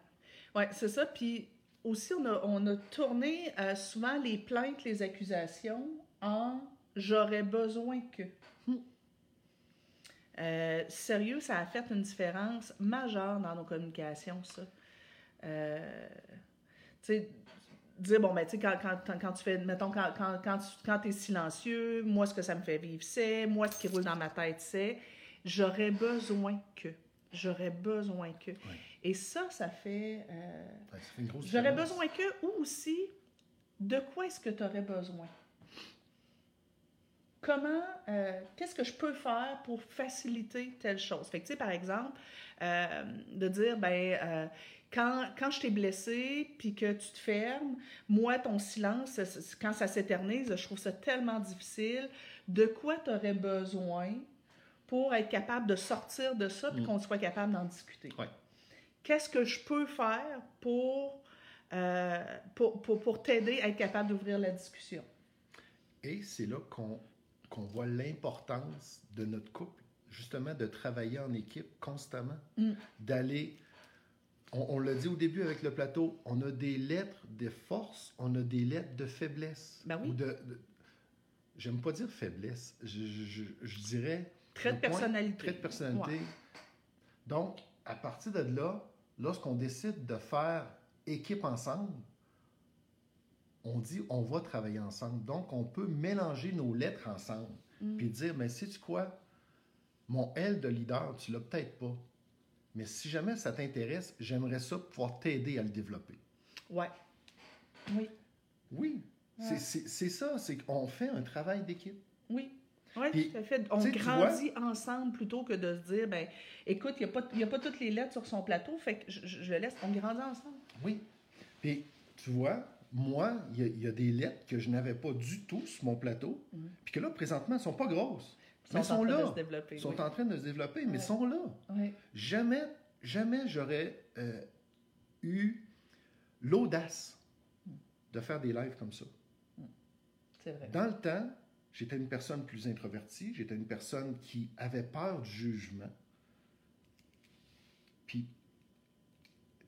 S1: ouais c'est ça. Puis aussi, on a, on a tourné euh, souvent les plaintes, les accusations en j'aurais besoin que.
S2: Hmm.
S1: Euh, sérieux, ça a fait une différence majeure dans nos communications, ça. Euh, tu sais, dire, bon, ben, tu sais, quand, quand, quand- tu fais, mettons, quand, quand, quand tu quand es silencieux, moi, ce que ça me fait vivre, c'est, moi, ce qui roule dans ma tête, c'est, j'aurais besoin que. J'aurais besoin que. Et ça, ça fait. euh,
S2: ça fait une grosse
S1: J'aurais
S2: différence.
S1: besoin que, ou aussi, de quoi est-ce que tu aurais besoin? Comment, euh, qu'est-ce que je peux faire pour faciliter telle chose? Fait que, tu sais, par exemple, euh, de dire, ben, euh, quand, quand je t'ai blessé, puis que tu te fermes, moi, ton silence, quand ça s'éternise, je trouve ça tellement difficile. De quoi tu aurais besoin pour être capable de sortir de ça, puis
S2: Mm.
S1: qu'on soit capable d'en discuter?
S2: Ouais.
S1: Qu'est-ce que je peux faire pour, euh, pour, pour, pour t'aider à être capable d'ouvrir la discussion?
S2: Et c'est là qu'on qu'on voit l'importance de notre couple, justement, de travailler en équipe constamment,
S1: Mm.
S2: d'aller. On, on l'a dit au début avec le plateau, on a des lettres de force, on a des lettres de faiblesse.
S1: Ben oui.
S2: Ou de, de- J'aime pas dire faiblesse, je, je- je- je dirais.
S1: Trait de personnalité.
S2: Trait de personnalité.
S1: Ouais.
S2: Donc, à partir de là, lorsqu'on décide de faire équipe ensemble, on dit on va travailler ensemble. Donc, on peut mélanger nos lettres ensemble.
S1: Mm.
S2: Puis dire, mais sais-tu quoi? mon L de leader, tu l'as peut-être pas. Mais si jamais ça t'intéresse, j'aimerais ça pouvoir t'aider à le développer.
S1: Ouais. Oui.
S2: Oui.
S1: Ouais.
S2: C'est- ça, c'est qu'on fait un travail d'équipe.
S1: Oui. Oui, tout à fait. On grandit ensemble plutôt que de se dire, ben, écoute, il n'y a, a pas toutes les lettres sur son plateau, fait que je, le laisse. On grandit ensemble.
S2: Oui. Puis, tu vois, moi, il y, a- il y a des lettres que je n'avais pas du tout sur mon plateau,
S1: Mhm.
S2: puis que là, présentement, elles ne sont pas grosses.
S1: Sont,
S2: sont
S1: en train
S2: là.
S1: de se développer.
S2: Elles sont
S1: oui.
S2: en train de se développer, mais
S1: Ouais.
S2: sont là.
S1: Oui.
S2: Jamais, jamais j'aurais euh, eu l'audace de faire des lives comme ça.
S1: C'est vrai.
S2: Dans le temps, j'étais une personne plus introvertie, j'étais une personne qui avait peur du jugement. Puis,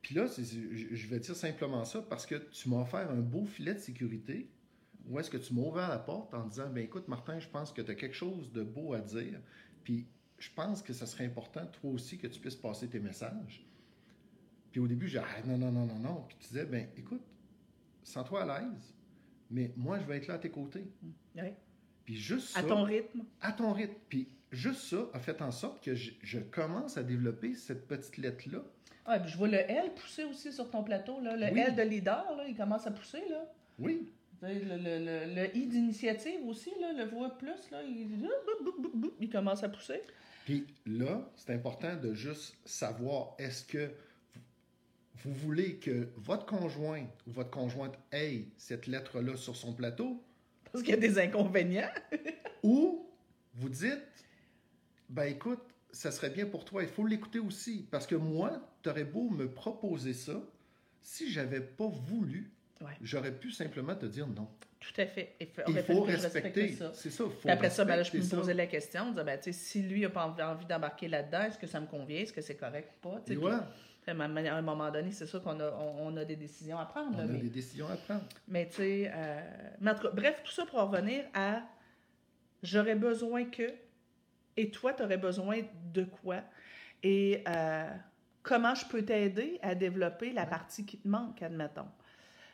S2: puis là, je vais dire simplement ça parce que tu m'as offert un beau filet de sécurité où est-ce que tu m'as ouvert la porte en disant, ben écoute Martin, je pense que tu as quelque chose de beau à dire, puis je pense que ça serait important, toi aussi, que tu puisses passer tes messages. Puis au début, j'ai dit, ah, non, non, non, non, non. Puis tu disais, ben écoute, sens-toi à l'aise, mais moi, je vais être là à tes côtés.
S1: Oui.
S2: Puis juste ça,
S1: À ton rythme.
S2: à ton rythme. Puis juste ça a fait en sorte que je, je commence à développer cette petite lettre-là.
S1: Ah, puis je vois le L pousser aussi sur ton plateau. Là. Le
S2: Oui.
S1: L de leader, là, il commence à pousser. Là.
S2: Oui,
S1: Le, le, le, le I d'initiative aussi, là, le voix plus, là, il, il commence à pousser.
S2: Puis là, c'est important de juste savoir est-ce que vous voulez que votre conjoint ou votre conjointe ait cette lettre-là sur son plateau?
S1: Parce qu'il y a des inconvénients.
S2: ou vous dites ben écoute, ça serait bien pour toi, il faut l'écouter aussi. Parce que moi, tu aurais beau me proposer ça, si j'avais pas voulu,
S1: Ouais.
S2: j'aurais pu simplement te dire non.
S1: Tout à fait. Il faut,
S2: Il respecter.
S1: ça.
S2: C'est ça, il faut
S1: Puis après ça, ben là, je peux me
S2: ça.
S1: la question, dire, ben, si lui n'a pas envie, d'embarquer là-dedans, est-ce que ça me convient? Est-ce que c'est correct ou pas?
S2: Et
S1: puis, à un moment donné, c'est sûr qu'on a, on, on a des décisions à prendre.
S2: on
S1: là,
S2: a
S1: mais,
S2: des décisions à prendre.
S1: mais tu sais, euh, bref, tout ça pour en revenir à j'aurais besoin que, et toi, tu aurais besoin de quoi? Et euh, comment je peux t'aider à développer la partie qui te manque, admettons.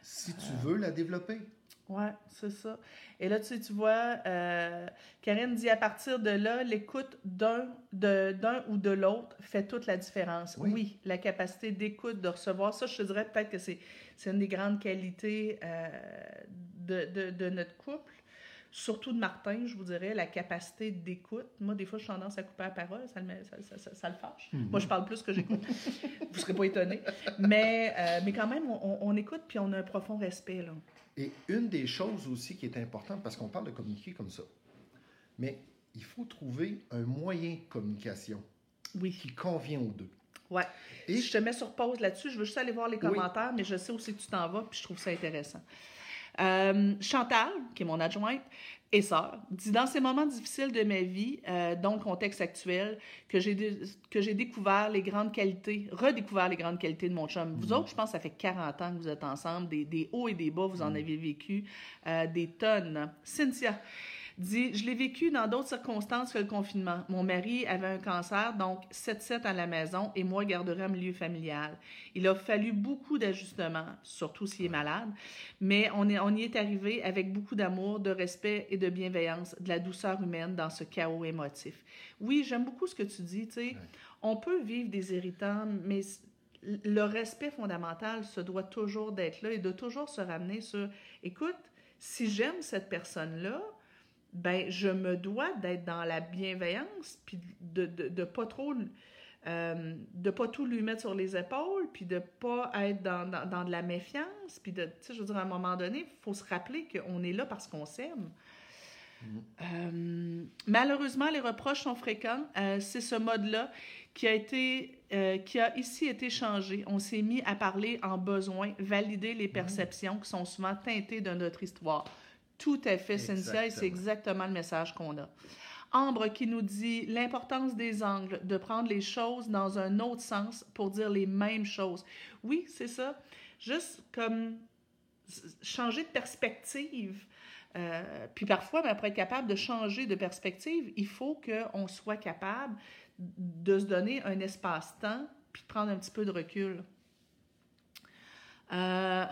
S2: Si tu veux la développer.
S1: Ouais, c'est ça. Et là, tu tu vois, euh, Karine dit à partir de là, l'écoute d'un, de, d'un ou de l'autre fait toute la différence.
S2: Oui.
S1: Oui, la capacité d'écoute, de recevoir, ça, je te dirais peut-être que c'est, c'est une des grandes qualités euh, de, de, de notre couple. Surtout de Martin, je vous dirais, la capacité d'écoute. Moi, des fois, j'ai tendance à couper la parole, ça le, met- ça, ça- ça- ça le fâche.
S2: Mhm.
S1: Moi, je parle plus que j'écoute. vous ne serez pas étonnés. Mais, euh, mais quand même, on, on écoute puis on a un profond respect. Là.
S2: Et une des choses aussi qui est importante, parce qu'on parle de communiquer comme ça, mais il faut trouver un moyen de communication
S1: Oui.
S2: qui convient aux deux.
S1: Ouais.
S2: Et
S1: Je te mets sur pause là-dessus. Je veux juste aller voir les
S2: Oui.
S1: commentaires, mais je sais aussi que tu t'en vas, puis je trouve ça intéressant. Euh, Chantal, qui est mon adjointe et sœur, dit Dans ces moments difficiles de ma vie, euh, dont le contexte actuel, que j'ai découvert les grandes qualités, redécouvert les grandes qualités de mon chum. Vous autres, je pense que ça fait 40 ans que vous êtes ensemble, des, des hauts et des bas, vous en avez vécu euh, des tonnes. Cynthia dit Je l'ai vécu dans d'autres circonstances que le confinement. Mon mari avait un cancer, donc 7-7 à la maison et moi garderai un milieu familial. Il a fallu beaucoup d'ajustements, surtout s'il est malade, mais on, est, on y est arrivé avec beaucoup d'amour, de respect et de bienveillance, de la douceur humaine dans ce chaos émotif. Oui, j'aime beaucoup ce que tu dis, tu sais. On peut vivre des irritants, mais le respect fondamental se doit toujours d'être là et de toujours se ramener sur écoute, si j'aime cette personne-là, ben je me dois d'être dans la bienveillance puis de, de, de pas trop euh, de pas tout lui mettre sur les épaules puis de pas être dans, dans, dans de la méfiance puis de tu sais je veux dire à un moment donné il faut se rappeler qu'on est là parce qu'on s'aime euh, malheureusement, les reproches sont fréquents. Euh, c'est ce mode-là qui a été, euh, qui a ici été changé. On s'est mis à parler en besoin, valider les perceptions qui sont souvent teintées de notre histoire. Tout à fait, Cynthia, et c'est
S2: Exactement.
S1: le message qu'on a. Ambre qui nous dit l'importance des angles, de prendre les choses dans un autre sens pour dire les mêmes choses. Oui, c'est ça. Juste comme changer de perspective. Euh, puis parfois, ben, pour être capable de changer de perspective, il faut qu'on soit capable de se donner un espace-temps puis de prendre un petit peu de recul. Euh,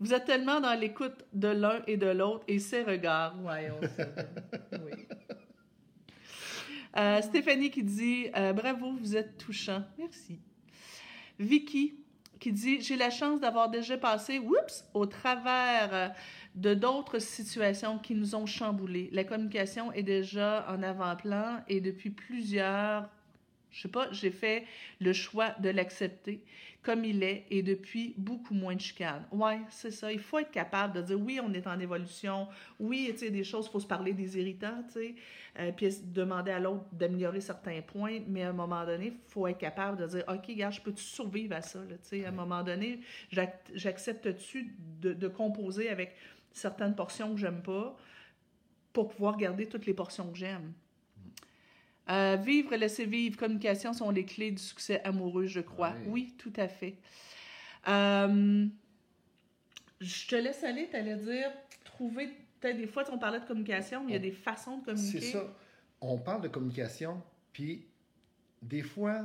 S1: vous êtes tellement dans l'écoute de l'un et de l'autre et ses regards. Ouais, on sait. oui. Euh, Stéphanie qui dit euh, Bravo, vous êtes touchant. Merci. Vicky qui dit J'ai la chance d'avoir déjà passé oups, au travers de d'autres situations qui nous ont chamboulés. La communication est déjà en avant-plan et depuis plusieurs, je sais pas, j'ai fait le choix de l'accepter comme il est et depuis beaucoup moins de chicanes. Ouais, c'est ça. Il faut être capable de dire oui, on est en évolution. Oui, tu sais, des choses, il faut se parler des irritants, tu sais, euh, puis demander à l'autre d'améliorer certains points, mais à un moment donné, il faut être capable de dire OK, gars, je peux-tu survivre à ça, tu sais, à un moment donné, j'accepte-tu de, de composer avec certaines portions que j'aime pas pour pouvoir garder toutes les portions que j'aime? Euh, vivre laisser vivre, communication sont les clés du succès amoureux, je crois. Oui, tout à fait. Euh, je te laisse aller, tu allais dire, trouver, peut-être des fois, on parlait de communication, il y a des façons de communiquer.
S2: C'est ça. On parle de communication, puis des fois,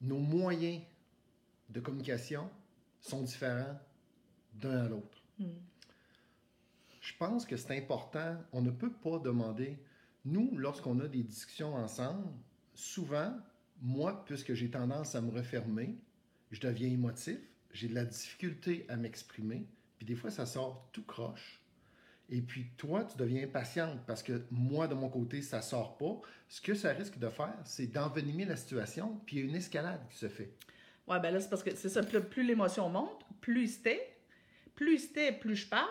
S2: nos moyens de communication sont différents d'un à l'autre. Hmm. Je pense que c'est important. On ne peut pas demander nous, lorsqu'on a des discussions ensemble, souvent, moi, puisque j'ai tendance à me refermer, je deviens émotif, j'ai de la difficulté à m'exprimer, puis des fois, ça sort tout croche. Et puis toi, tu deviens impatiente parce que moi, de mon côté, ça sort pas. Ce que ça risque de faire, c'est d'envenimer la situation, puis il y a une escalade qui se fait.
S1: Ouais, ben là, c'est parce que c'est ça. Plus, l'émotion monte, plus c'était, plus c'était, plus je parle,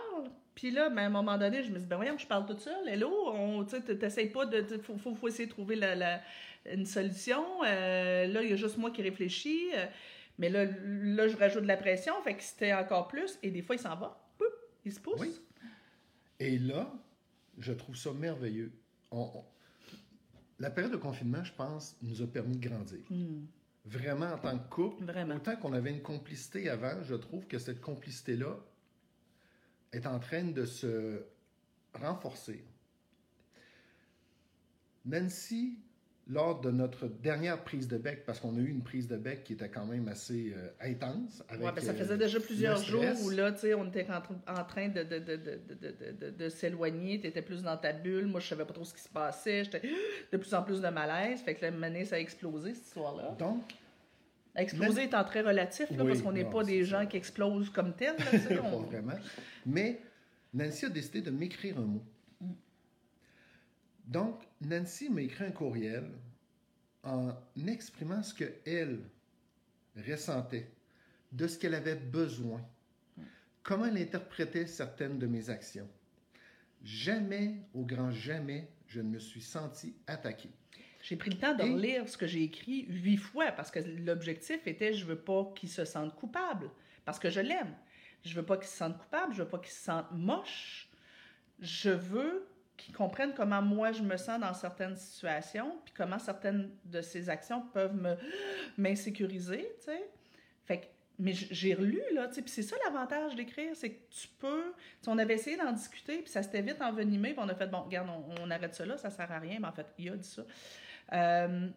S1: puis là, ben, à un moment donné, je me dis, ben voyons, je parle toute seule. Hello, tu n'essayes pas de. Faut, faut, essayer de trouver la, une solution. Euh, là, il y a juste moi qui réfléchis. Euh, mais là, là, je rajoute de la pression, fait que c'était encore plus. Et des fois, il s'en va. il se pousse. Oui.
S2: Et là, je trouve ça merveilleux. La période de confinement, je pense, nous a permis de grandir. Hmm. Vraiment, en tant que couple, Vraiment. autant qu'on avait une complicité avant, je trouve que cette complicité-là est en train de se renforcer. Nancy, lors de notre dernière prise de bec, parce qu'on a eu une prise de bec qui était quand même assez euh, intense.
S1: Ben, ça faisait déjà plusieurs jours où là, tu sais, on était en, train de, de, de, de s'éloigner. Tu étais plus dans ta bulle. Moi, je savais pas trop ce qui se passait. J'étais de plus en plus de malaise. Fait que là, ça a explosé, cette histoire-là.
S2: Donc,
S1: Exploser étant très relatif, là, parce qu'on n'est pas des gens qui explosent comme tel. Là,
S2: Pas vraiment. Mais Nancy a décidé de m'écrire un mot. Donc, Nancy m'a écrit un courriel en exprimant ce qu'elle ressentait, de ce qu'elle avait besoin, comment elle interprétait certaines de mes actions. Jamais, au grand jamais, je ne me suis senti attaqué.
S1: J'ai pris le temps de relire ce que j'ai écrit huit fois parce que l'objectif était je veux pas qu'il se sente coupable parce que je l'aime. Je veux pas qu'il se sente coupable, je veux pas qu'il se sente moche. Je veux qu'il comprenne comment moi je me sens dans certaines situations, puis comment certaines de ces actions peuvent me m'insécuriser, tu sais. Fait que mais j'ai relu, là, tu sais, puis c'est ça l'avantage d'écrire, c'est que tu peux... on avait essayé d'en discuter, puis ça s'était vite envenimé, puis on a fait, bon, regarde, on, on, arrête ça là, ça sert à rien, mais en fait, il a dit ça. Euh,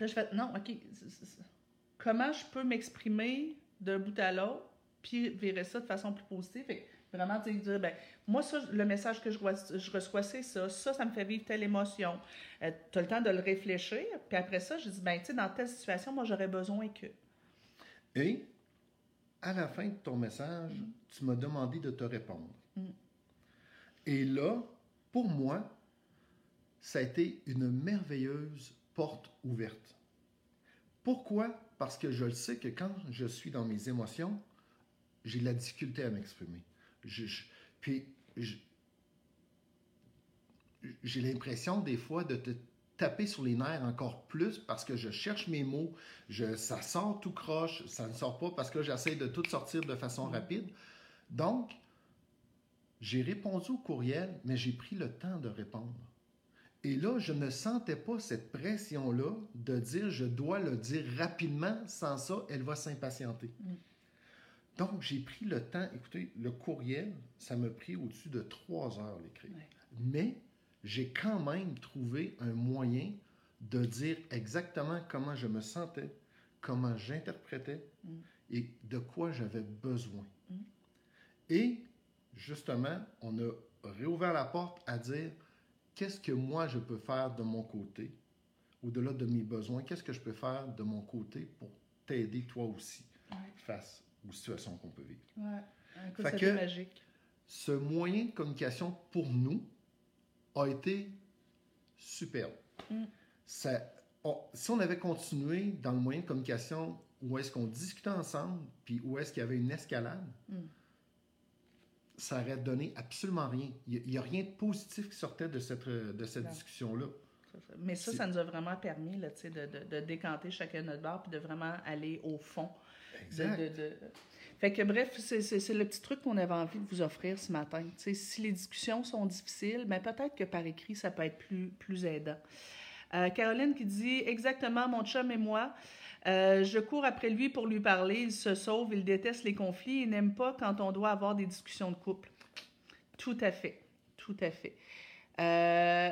S1: là, je fais, non, OK, comment je peux m'exprimer d'un bout à l'autre, puis virer ça de façon plus positive? Fait vraiment, tu dire, ben, moi, ça, le message que je, je reçois, c'est ça. Ça, ça me fait vivre telle émotion. Euh, tu as le temps de le réfléchir, puis après ça, je dis, ben, tu sais, dans telle situation, moi, j'aurais besoin que.
S2: Et, à la fin de ton message, mm. tu m'as demandé de te répondre. Mm. Et là, pour moi, ça a été une merveilleuse porte ouverte. Pourquoi? Parce que je le sais que quand je suis dans mes émotions, j'ai la difficulté à m'exprimer. puis, j'ai l'impression des fois de te taper sur les nerfs encore plus parce que je cherche mes mots, je, ça sort tout croche, ça ne sort pas parce que j'essaie de tout sortir de façon rapide. Donc, j'ai répondu au courriel, mais j'ai pris le temps de répondre. Et là, je ne sentais pas cette pression-là de dire je dois le dire rapidement, sans ça, elle va s'impatienter. Mm. Donc, j'ai pris le temps, écoutez, le courriel, ça m'a pris au-dessus de trois heures l'écrire. Mais j'ai quand même trouvé un moyen de dire exactement comment je me sentais, comment j'interprétais mm. et de quoi j'avais besoin. Mm. Et justement, on a réouvert la porte à dire qu'est-ce que moi je peux faire de mon côté, au-delà de mes besoins, qu'est-ce que je peux faire de mon côté pour t'aider toi aussi
S1: Ouais.
S2: face aux situations qu'on peut vivre?
S1: Ouais.
S2: Fait que-
S1: magique.
S2: Ce moyen de communication pour nous a été superbe.
S1: Mm.
S2: Ça, on- si on avait continué dans le moyen de communication où est-ce qu'on discutait ensemble, puis où est-ce qu'il y avait une escalade,
S1: Mm.
S2: Ça aurait donné absolument rien. Il n'y a, rien de positif qui sortait de cette, euh, de cette discussion-là.
S1: Mais ça, ça nous a vraiment permis là, de, de, de décanter chacun notre barre puis de vraiment aller au fond. De- de- Fait que bref, c'est- le petit truc qu'on avait envie de vous offrir ce matin. Tu sais, si les discussions sont difficiles, ben peut-être que par écrit, ça peut être plus, plus aidant. Euh, Caroline qui dit Exactement, mon chum et moi, euh, je cours après lui pour lui parler. Il se sauve, il déteste les conflits, il n'aime pas quand on doit avoir des discussions de couple. Tout à fait. Tout à fait. Euh,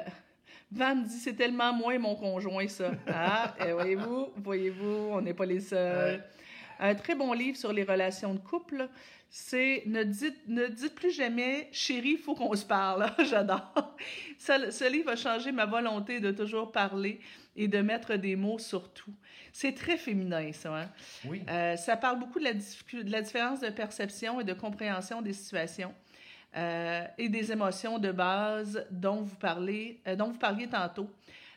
S1: Van dit c'est tellement moins mon conjoint, ça. Ah, eh, voyez-vous, voyez-vous, on n'est pas les seuls.
S2: Ouais.
S1: Un très bon livre sur les relations de couple, c'est ne dites, ne dites plus jamais chérie, il faut qu'on se parle. J'adore. Ce livre a changé ma volonté de toujours parler et de mettre des mots sur tout. C'est très féminin, ça. hein?
S2: Oui.
S1: Euh, ça parle beaucoup de la, difficu- de la différence de perception et de compréhension des situations euh, et des émotions de base dont vous parlez, euh, dont vous parliez tantôt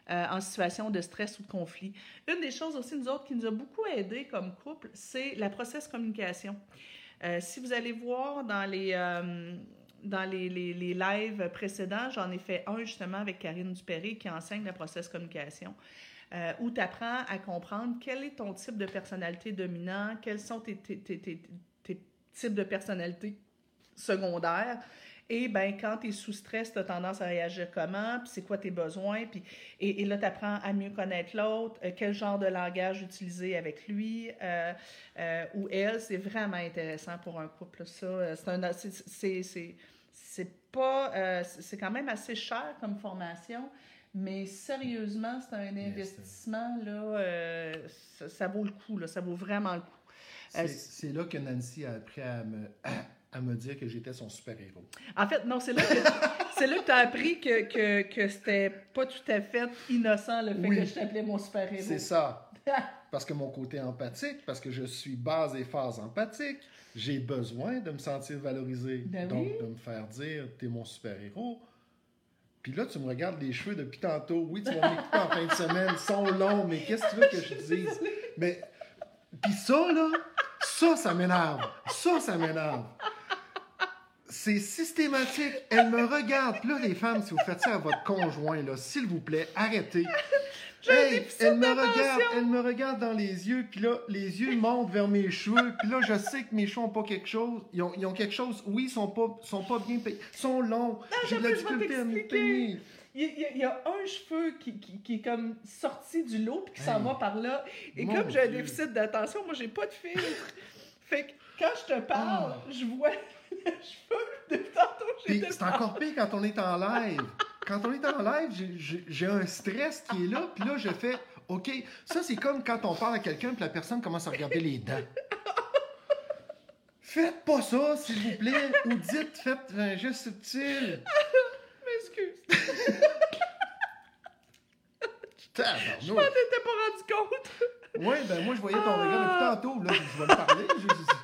S1: en situation de stress ou de conflit. Une des choses aussi, nous autres, qui nous a beaucoup aidé comme couple, c'est la process communication. Si vous allez voir dans les, dans les, les, les lives précédents, j'en ai fait un justement avec Karine Dupéré qui enseigne la process communication euh, où tu apprends à comprendre quel est ton type de personnalité dominant, quels sont tes, types de personnalité secondaires. Et ben, quand tu es sous stress, tu as tendance à réagir comment, puis c'est quoi tes besoins, puis, et, là, tu apprends à mieux connaître l'autre, euh, quel genre de langage utiliser avec lui euh, ou elle. C'est vraiment intéressant pour un couple. Ça, c'est c'est- pas, c'est quand même assez cher comme formation, mais sérieusement, c'est un investissement, là, euh, ça, ça vaut le coup, là, ça vaut vraiment le coup.
S2: C'est
S1: Euh,
S2: c'est là que Nancy a appris à me, à, me dire que j'étais son super-héros.
S1: En fait, non, c'est là que c'est là que tu as appris que, que, que c'était pas tout à fait innocent le fait
S2: Oui.
S1: que je t'appelais mon super-héros.
S2: C'est ça. Parce que mon côté empathique, parce que je suis base et phase empathique, j'ai besoin de me sentir valorisé.
S1: Ben
S2: Donc, de me faire dire, t'es mon super-héros. Puis là, tu me regardes les cheveux depuis tantôt. Oui, tu vas m'écouter en fin de semaine, ils sont longs, mais qu'est-ce que tu veux que je te dise? Mais, puis ça, là, ça, ça m'énerve. Ça, ça m'énerve. C'est systématique. Elle me regarde. Puis là, les femmes, si vous faites ça à votre conjoint, là, s'il vous plaît, arrêtez. Hey, elle me regarde, elle me regarde dans les yeux, puis là, les yeux montent vers mes cheveux, puis là, je sais que mes cheveux n'ont pas quelque chose. Ils ont, ils ont quelque chose, oui, ils sont pas, sont pas bien payés. Ils sont longs. J'ai de la difficulté à me peigner.
S1: Il y, a- il y un cheveu qui, qui, qui est comme sorti du lot puis qui s'en
S2: Hey.
S1: va par là. Et comme j'ai un déficit d'attention, moi, j'ai pas de filtre. fait que quand je te parle,
S2: Ah.
S1: je vois le cheveu. Depuis tantôt,
S2: c'est encore pire quand on est en live. Quand on est en live, j'ai- un stress qui est là, puis là, je fais OK. Ça, c'est comme quand on parle à quelqu'un, puis la personne commence à regarder les dents. Faites pas ça, s'il vous plaît. Ou dites, faites un geste subtil.
S1: M'excuse. Je t'étais pas rendu compte.
S2: Oui, ben moi, je voyais ton regard depuis tantôt. Là, je vais le parler. Je-
S1: Ah.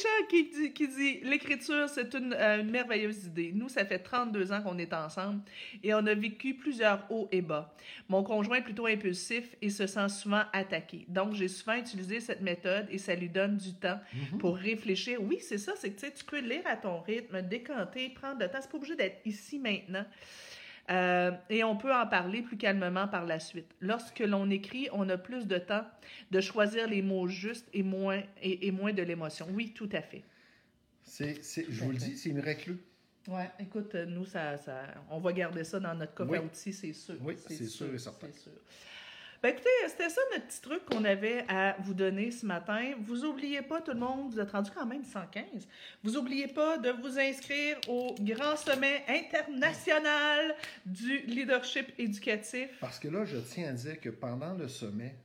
S1: Richard qui dit, qui dit l'écriture, c'est une, euh, une merveilleuse idée. Nous, ça fait 32 ans qu'on est ensemble et on a vécu plusieurs hauts et bas. Mon conjoint est plutôt impulsif et se sent souvent attaqué. Donc, j'ai souvent utilisé cette méthode et ça lui donne du temps pour réfléchir. Oui, c'est ça, c'est que tu peux lire à ton rythme, décanter, prendre le temps. C'est pas obligé d'être ici maintenant. Euh, et on peut en parler plus calmement par la suite. Lorsque l'on écrit, on a plus de temps de choisir les mots justes et moins, et, et moins de l'émotion. Oui, tout à fait.
S2: c'est- c'est- je vous le dis, c'est miraculeux.
S1: Ouais, écoute, nous, ça, ça, on va garder ça dans notre coffre
S2: Oui.
S1: à outils, c'est sûr.
S2: Oui, c'est sûr et certain.
S1: c'est sûr. Ben écoutez, c'était ça notre petit truc qu'on avait à vous donner ce matin. Vous oubliez pas, tout le monde, vous êtes rendu quand même 115. Vous oubliez pas de vous inscrire au grand sommet international du leadership éducatif.
S2: Parce que là, je tiens à dire que pendant le sommet,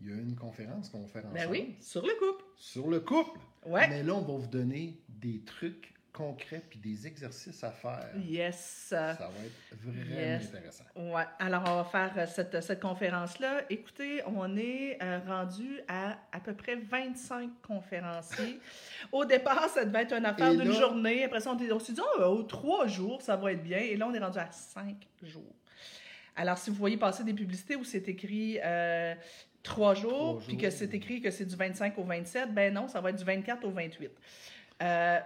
S2: il y a une conférence qu'on va faire ensemble.
S1: Ben oui, sur le couple.
S2: Sur le couple.
S1: Ouais.
S2: Mais là, on va vous donner des trucs concrets puis des exercices à faire.
S1: Yes.
S2: Ça va être vraiment
S1: Yes.
S2: intéressant.
S1: Ouais. Alors, on va faire euh, cette, cette conférence-là. Écoutez, on est euh, rendu à à peu près 25 conférenciers. Au départ, ça devait être une affaire d'une journée. Après ça, on, on s'est dit, oh, aux trois jours, ça va être bien. Et là, on est rendu à cinq jours. Alors, si vous voyez passer des publicités où c'est écrit euh, trois jours, puis que c'est écrit que c'est du 25 au 27, ben non, ça va être du 24 au 28. Euh,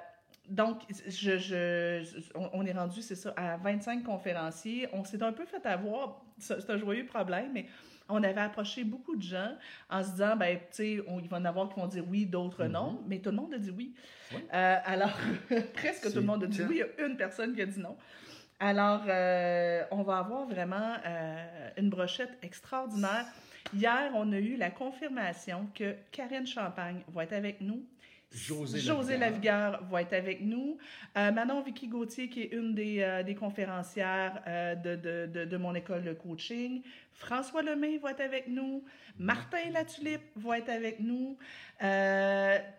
S1: donc, je, je- on, on est rendu, c'est ça, à 25 conférenciers. On s'est un peu fait avoir, c'est un joyeux problème, mais on avait approché beaucoup de gens en se disant, ben, tu sais, il va y en avoir qui vont dire oui, d'autres non, mais tout le monde a dit oui.
S2: Oui.
S1: Euh, alors, presque tout le monde a dit oui, il y a une personne qui a dit non. Alors, euh, on va avoir vraiment euh, une brochette extraordinaire. Hier, on a eu la confirmation que Karine Champagne va être avec nous.
S2: José
S1: José
S2: Lavigueur.
S1: Lavigueur va être avec nous. Euh, Manon Vicky Gauthier, qui est une des, euh, des conférencières euh, de, de, de, de mon école de coaching. François Lemay va être avec nous. Martin Latulippe va être avec nous.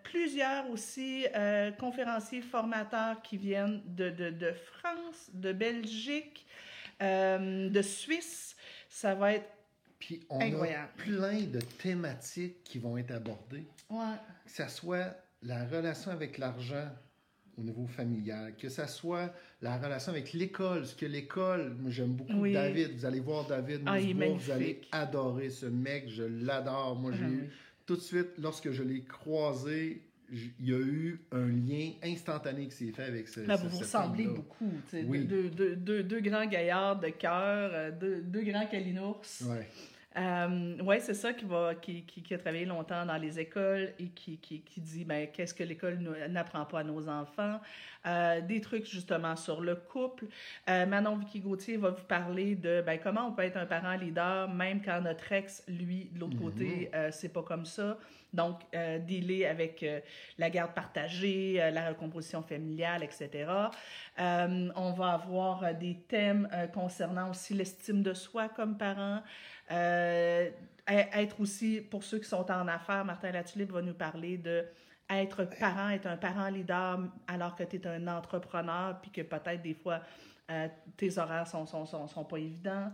S1: Plusieurs aussi conférenciers formateurs qui viennent de, de, de France, de Belgique, de Suisse. Ça va être
S2: Puis on
S1: Incroyable.
S2: a plein de thématiques qui vont être abordées.
S1: ouais,
S2: Que ce soit la relation avec l'argent au niveau familial, que ce soit la relation avec l'école, ce que l'école, moi j'aime beaucoup
S1: Oui.
S2: David, vous allez voir David
S1: Ah,
S2: vous allez adorer ce mec, je l'adore. Moi j'ai
S1: Ah
S2: eu tout de suite, lorsque je l'ai croisé, il y a eu un lien instantané qui s'est fait avec ce,
S1: Là,
S2: ce-
S1: vous vous ressemblez beaucoup.
S2: Oui.
S1: Deux, deux, deux, deux grands gaillards de cœur, euh, deux, deux grands calinours.
S2: Ouais.
S1: Euh, oui, c'est ça qui, va, qui, qui, qui a travaillé longtemps dans les écoles et qui, qui, qui dit ben, qu'est-ce que l'école n'apprend pas à nos enfants. Euh, des trucs justement sur le couple. Euh, Manon Vicky Gauthier va vous parler de ben, comment on peut être un parent leader même quand notre ex, lui, de l'autre
S2: Mhm.
S1: côté, euh, c'est pas comme ça. Donc, euh, dealer avec euh, la garde partagée, euh, la recomposition familiale, etc. On va avoir des thèmes concernant aussi l'estime de soi comme parent. Euh, être aussi, pour ceux qui sont en affaires, Martin Latulippe va nous parler de être parent, être un parent leader alors que tu es un entrepreneur, puis que peut-être des fois euh, tes horaires sont, sont, sont, pas évidents.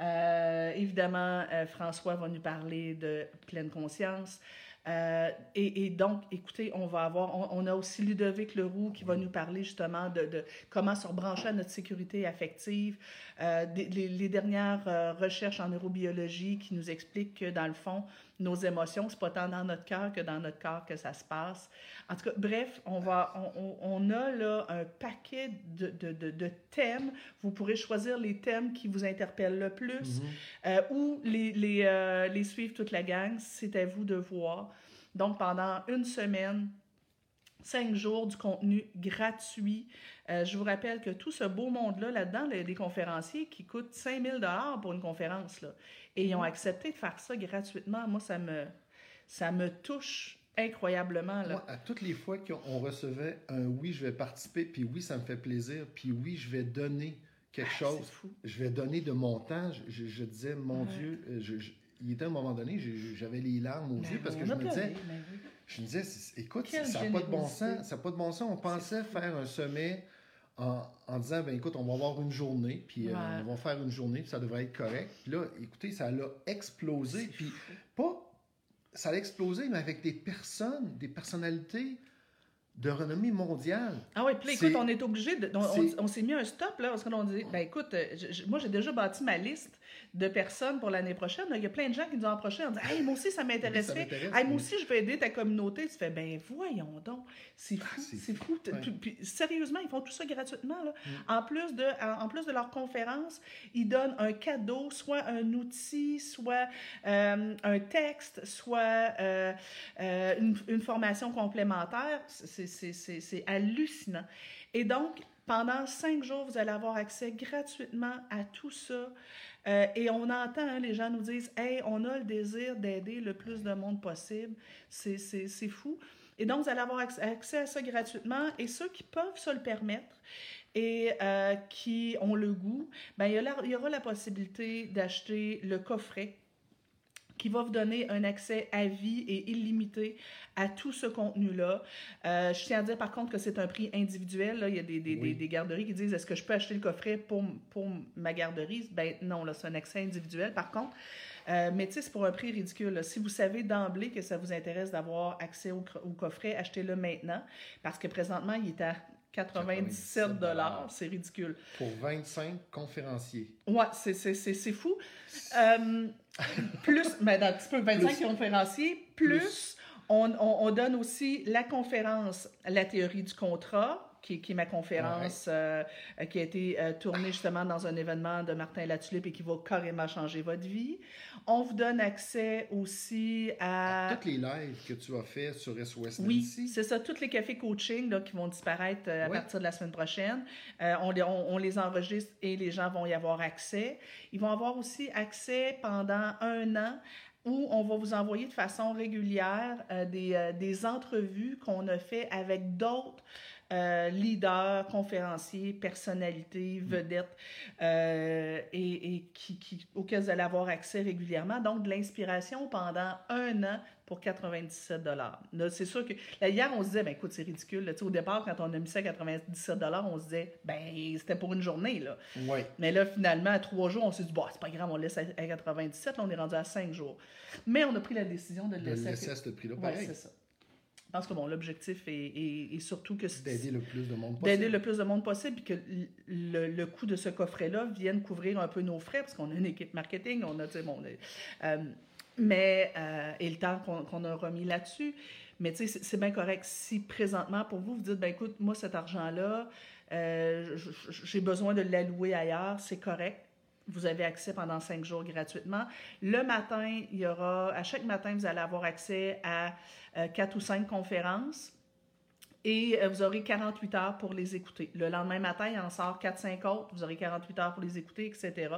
S1: Euh, évidemment, François va nous parler de pleine conscience. Euh, et, donc, écoutez, on va avoir, on, a aussi Ludovic Leroux qui va nous parler justement de, comment se rebrancher à notre sécurité affective. Euh, des- les, les dernières euh, recherches en neurobiologie qui nous expliquent que dans le fond, nos émotions, c'est pas tant dans notre cœur que dans notre corps que ça se passe. En tout cas, bref, on, va, on, on- a là un paquet de, de, de, de thèmes. Vous pourrez choisir les thèmes qui vous interpellent le plus
S2: Mhm.
S1: euh, ou les, les, euh, les suivre toute la gang. C'est à vous de voir. Donc, pendant une semaine, cinq jours du contenu gratuit. Euh, je vous rappelle que tout ce beau monde-là, là-dedans, des conférenciers qui coûtent 5000 dollars pour une conférence. Là. Et ils ont accepté de faire ça gratuitement. Moi, ça me, ça me touche incroyablement. Là.
S2: Moi, à toutes les fois qu'on recevait un oui, je vais participer, puis oui, ça me fait plaisir, puis oui, je vais donner quelque
S1: Ah,
S2: chose,
S1: fou.
S2: je vais donner de mon temps, je, disais, mon
S1: Ouais.
S2: Dieu, euh, je- je- il était un moment donné, j'avais les larmes aux
S1: Ben
S2: yeux parce que
S1: on
S2: je me disais,
S1: ben oui.
S2: je me disais, écoute,
S1: Quelle
S2: ça n'a pas de bon sens, ça n'a pas de bon sens. On pensait faire un sommet en, en disant, ben écoute, on va avoir une journée, puis euh, on va faire une journée, puis ça devrait être correct. Puis là, écoutez, ça l'a explosé, puis pas, ça l'a explosé, mais avec des personnes, des personnalités de renommée mondiale.
S1: Ah oui, puis là, écoute, on est obligé de. On, on-
S2: c'est-
S1: on s'est mis un stop, là, parce qu'on dit, ben écoute, euh, je- moi, j'ai déjà bâti ma liste de personnes pour l'année prochaine. Il y a plein de gens qui nous ont approchés en disant, hey, moi aussi, ça
S2: Oui, m'intéresse,
S1: Hey, moi
S2: oui.
S1: aussi, je veux aider ta communauté. Tu fais, ben voyons donc. C'est fou,
S2: Ah, c'est
S1: c'est
S2: fou,
S1: fou.
S2: Ouais.
S1: puis- sérieusement, ils font tout ça gratuitement. Là.
S2: Mm.
S1: En, plus de, en, en plus de leur conférence, ils donnent un cadeau, soit un outil, soit euh, un texte, soit euh, euh, une, une formation complémentaire. C'est hallucinant. Et donc, pendant cinq jours, vous allez avoir accès gratuitement à tout ça. Euh, et on entend, hein, les gens nous disent Hey, on a le désir d'aider le plus de monde possible. C'est fou. Et donc, vous allez avoir acc- accès à ça gratuitement. Et ceux qui peuvent se le permettre et euh, qui ont le goût, ben, il y aura la possibilité d'acheter le coffret qui va vous donner un accès à vie et illimité à tout ce contenu-là. Euh, je tiens à dire par contre que c'est un prix individuel. Là. Il y a des, des,
S2: Oui.
S1: des, des garderies qui disent est-ce que je peux acheter le coffret pour, pour ma garderie? Ben non, là, c'est un accès individuel. Par contre, euh, mais tu sais, c'est pour un prix ridicule. là. Si vous savez d'emblée que ça vous intéresse d'avoir accès au, au coffret, achetez-le maintenant parce que présentement, il est à 97 dollars. C'est ridicule.
S2: Pour 25 conférenciers.
S1: Ouais, c'est, fou. Euh, plus, mais dans un petit peu 25
S2: Plus.
S1: conférenciers, plus, On, on- on donne aussi la conférence La théorie du contrat, qui, qui est ma conférence euh, euh, qui a été euh, tournée justement dans un événement de Martin Latulippe et qui va carrément changer votre vie. On vous donne accès aussi à...
S2: Toutes les lives que tu as fait sur SOS
S1: Oui, c'est ça. Tous les cafés coaching là, qui vont disparaître euh, à
S2: Ouais.
S1: partir de la semaine prochaine, on, les, on- on les enregistre et les gens vont y avoir accès. Ils vont avoir aussi accès pendant un an où on va vous envoyer de façon régulière des, des entrevues qu'on a fait avec d'autres euh, leaders, conférenciers, personnalités, vedettes, euh, et, et qui, qui, auxquels vous allez avoir accès régulièrement. Donc, de l'inspiration pendant un an pour 97 Là, C'est sûr que là, hier, on se disait, ben écoute, c'est ridicule. là. Au départ, quand on a mis ça à 97 on se disait, ben c'était pour une journée. Là.
S2: Oui.
S1: Mais là, finalement, à trois jours, on s'est dit, bon, c'est pas grave, on laisse à, à 97, là, on est rendu à cinq jours. Mais on a pris la décision de le
S2: De le
S1: laisser. à-
S2: laisser à ce prix-là.
S1: Ouais, c'est ça. Je pense que bon, l'objectif est, est- est surtout que c'est-
S2: D'aider le plus de monde
S1: d'aider
S2: possible.
S1: le plus de monde possible, puis que le, le coût de ce coffret-là vienne couvrir un peu nos frais, parce qu'on a une équipe marketing, on a, tu sais, bon, euh, mais, euh, et le temps qu'on a remis là-dessus. Mais tu sais, c'est- bien correct. Si présentement, pour vous, vous dites, ben écoute, moi, cet argent-là, euh, j'ai besoin de l'allouer ailleurs, c'est correct. Vous avez accès pendant cinq jours gratuitement. Le matin, il y aura, à chaque matin, vous allez avoir accès à euh, quatre ou cinq conférences et euh, vous aurez 48 heures pour les écouter. Le lendemain matin, il en sort 4-5 autres, vous aurez 48 heures pour les écouter, etc.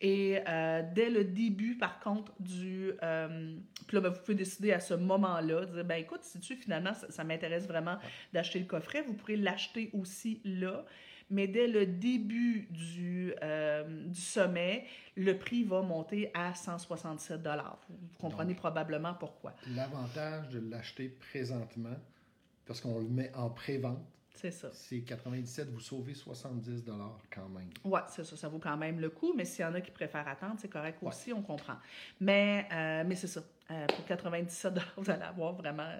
S1: Et euh, dès le début, par contre, du... euh, puis là, ben, vous pouvez décider à ce moment-là, dire, ben écoute, si tu finalement, ça, ça m'intéresse vraiment d'acheter le coffret, vous pourrez l'acheter aussi là. Mais dès le début du, euh, du sommet, le prix va monter à 167 Vous, vous comprenez probablement pourquoi.
S2: L'avantage de l'acheter présentement, parce qu'on le met en pré-vente,
S1: C'est ça.
S2: c'est 97, vous sauvez 70 quand même.
S1: Oui, c'est ça, ça vaut quand même le coup, mais s'il y en a qui préfèrent attendre, c'est correct aussi, on comprend. Mais, euh, mais c'est ça. Euh, pour 97 vous allez avoir vraiment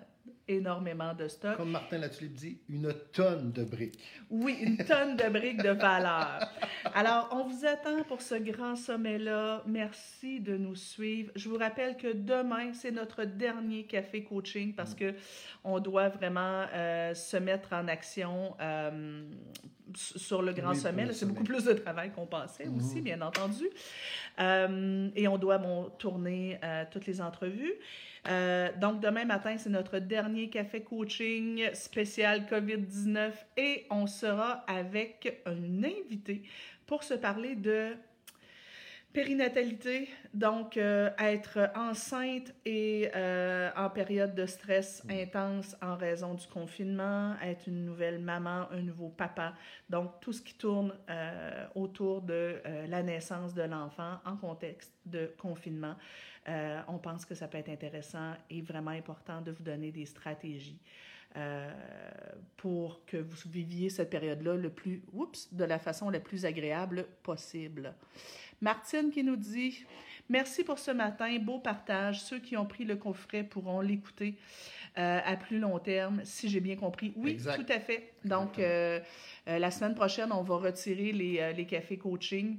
S1: énormément de stock.
S2: Comme Martin Latulippe dit, une tonne de briques.
S1: Oui, une tonne de briques de valeur. Alors, on vous attend pour ce grand sommet-là. Merci de nous suivre. Je vous rappelle que demain, c'est notre dernier café coaching parce que on doit vraiment euh, se mettre en action euh, sur le grand
S2: Oui,
S1: sommet. C'est beaucoup plus de travail qu'on pensait
S2: Mhm.
S1: aussi, bien entendu. Euh, et on doit bon, tourner toutes les entrevues. Euh, donc, demain matin, c'est notre dernier café coaching spécial COVID-19 et on sera avec un invité pour se parler de périnatalité, donc euh, être enceinte et euh, en période de stress intense en raison du confinement, être une nouvelle maman, un nouveau papa, donc tout ce qui tourne euh, autour de la naissance de l'enfant en contexte de confinement. On pense que ça peut être intéressant et vraiment important de vous donner des stratégies euh, pour que vous viviez cette période-là le plus, oups, de la façon la plus agréable possible. Martine qui nous dit Merci pour ce matin, beau partage. Ceux qui ont pris le coffret pourront l'écouter euh, à plus long terme, si j'ai bien compris. Oui,
S2: Exact.
S1: tout à fait. Donc, euh, la semaine prochaine, on va retirer les, les cafés coaching.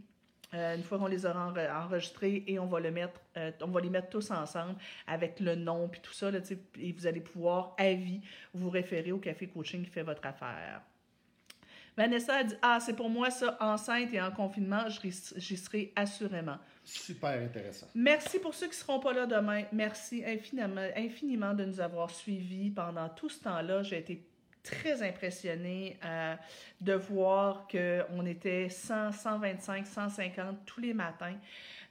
S1: Euh, une fois qu'on les aura enre- enregistrés et on va le mettre, euh, on va les mettre tous ensemble avec le nom puis tout ça là, et vous allez pouvoir à vie vous référer au café coaching qui fait votre affaire. Vanessa a dit ah c'est pour moi ça enceinte et en confinement j'y j'y serai assurément.
S2: Super intéressant.
S1: Merci pour ceux qui ne seront pas là demain. Merci infiniment, infiniment de nous avoir suivis pendant tout ce temps-là. J'ai été très impressionnée euh, de voir qu'on était 100, 125, 150 tous les matins.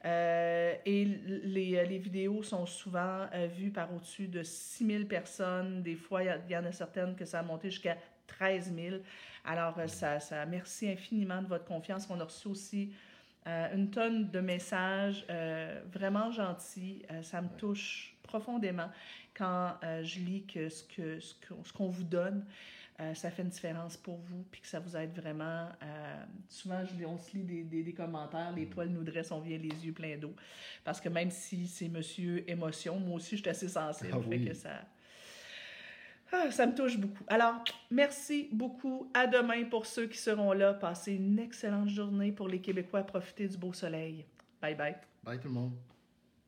S1: Euh, et les, les vidéos sont souvent euh, vues par au-dessus de 6000 personnes. Des fois, il y en a certaines que ça a monté jusqu'à 13 000. Alors, euh, ça, ça, merci infiniment de votre confiance. On a reçu aussi euh, une tonne de messages euh, vraiment gentils. Euh, ça me touche profondément quand je lis que ce qu'on ce ce qu'on vous donne, ça fait une différence pour vous, puis que ça vous aide vraiment. souvent, je, on se lit des, des, des, commentaires, les poils nous dressent, on vient les yeux pleins d'eau. Parce que même si c'est monsieur émotion, moi aussi, je suis assez sensible. Ah, fait que ça, ah, ça me touche beaucoup. Alors, merci beaucoup. À demain pour ceux qui seront là. Passez une excellente journée pour les Québécois. Profitez du beau soleil. Bye bye.
S2: Bye tout le monde.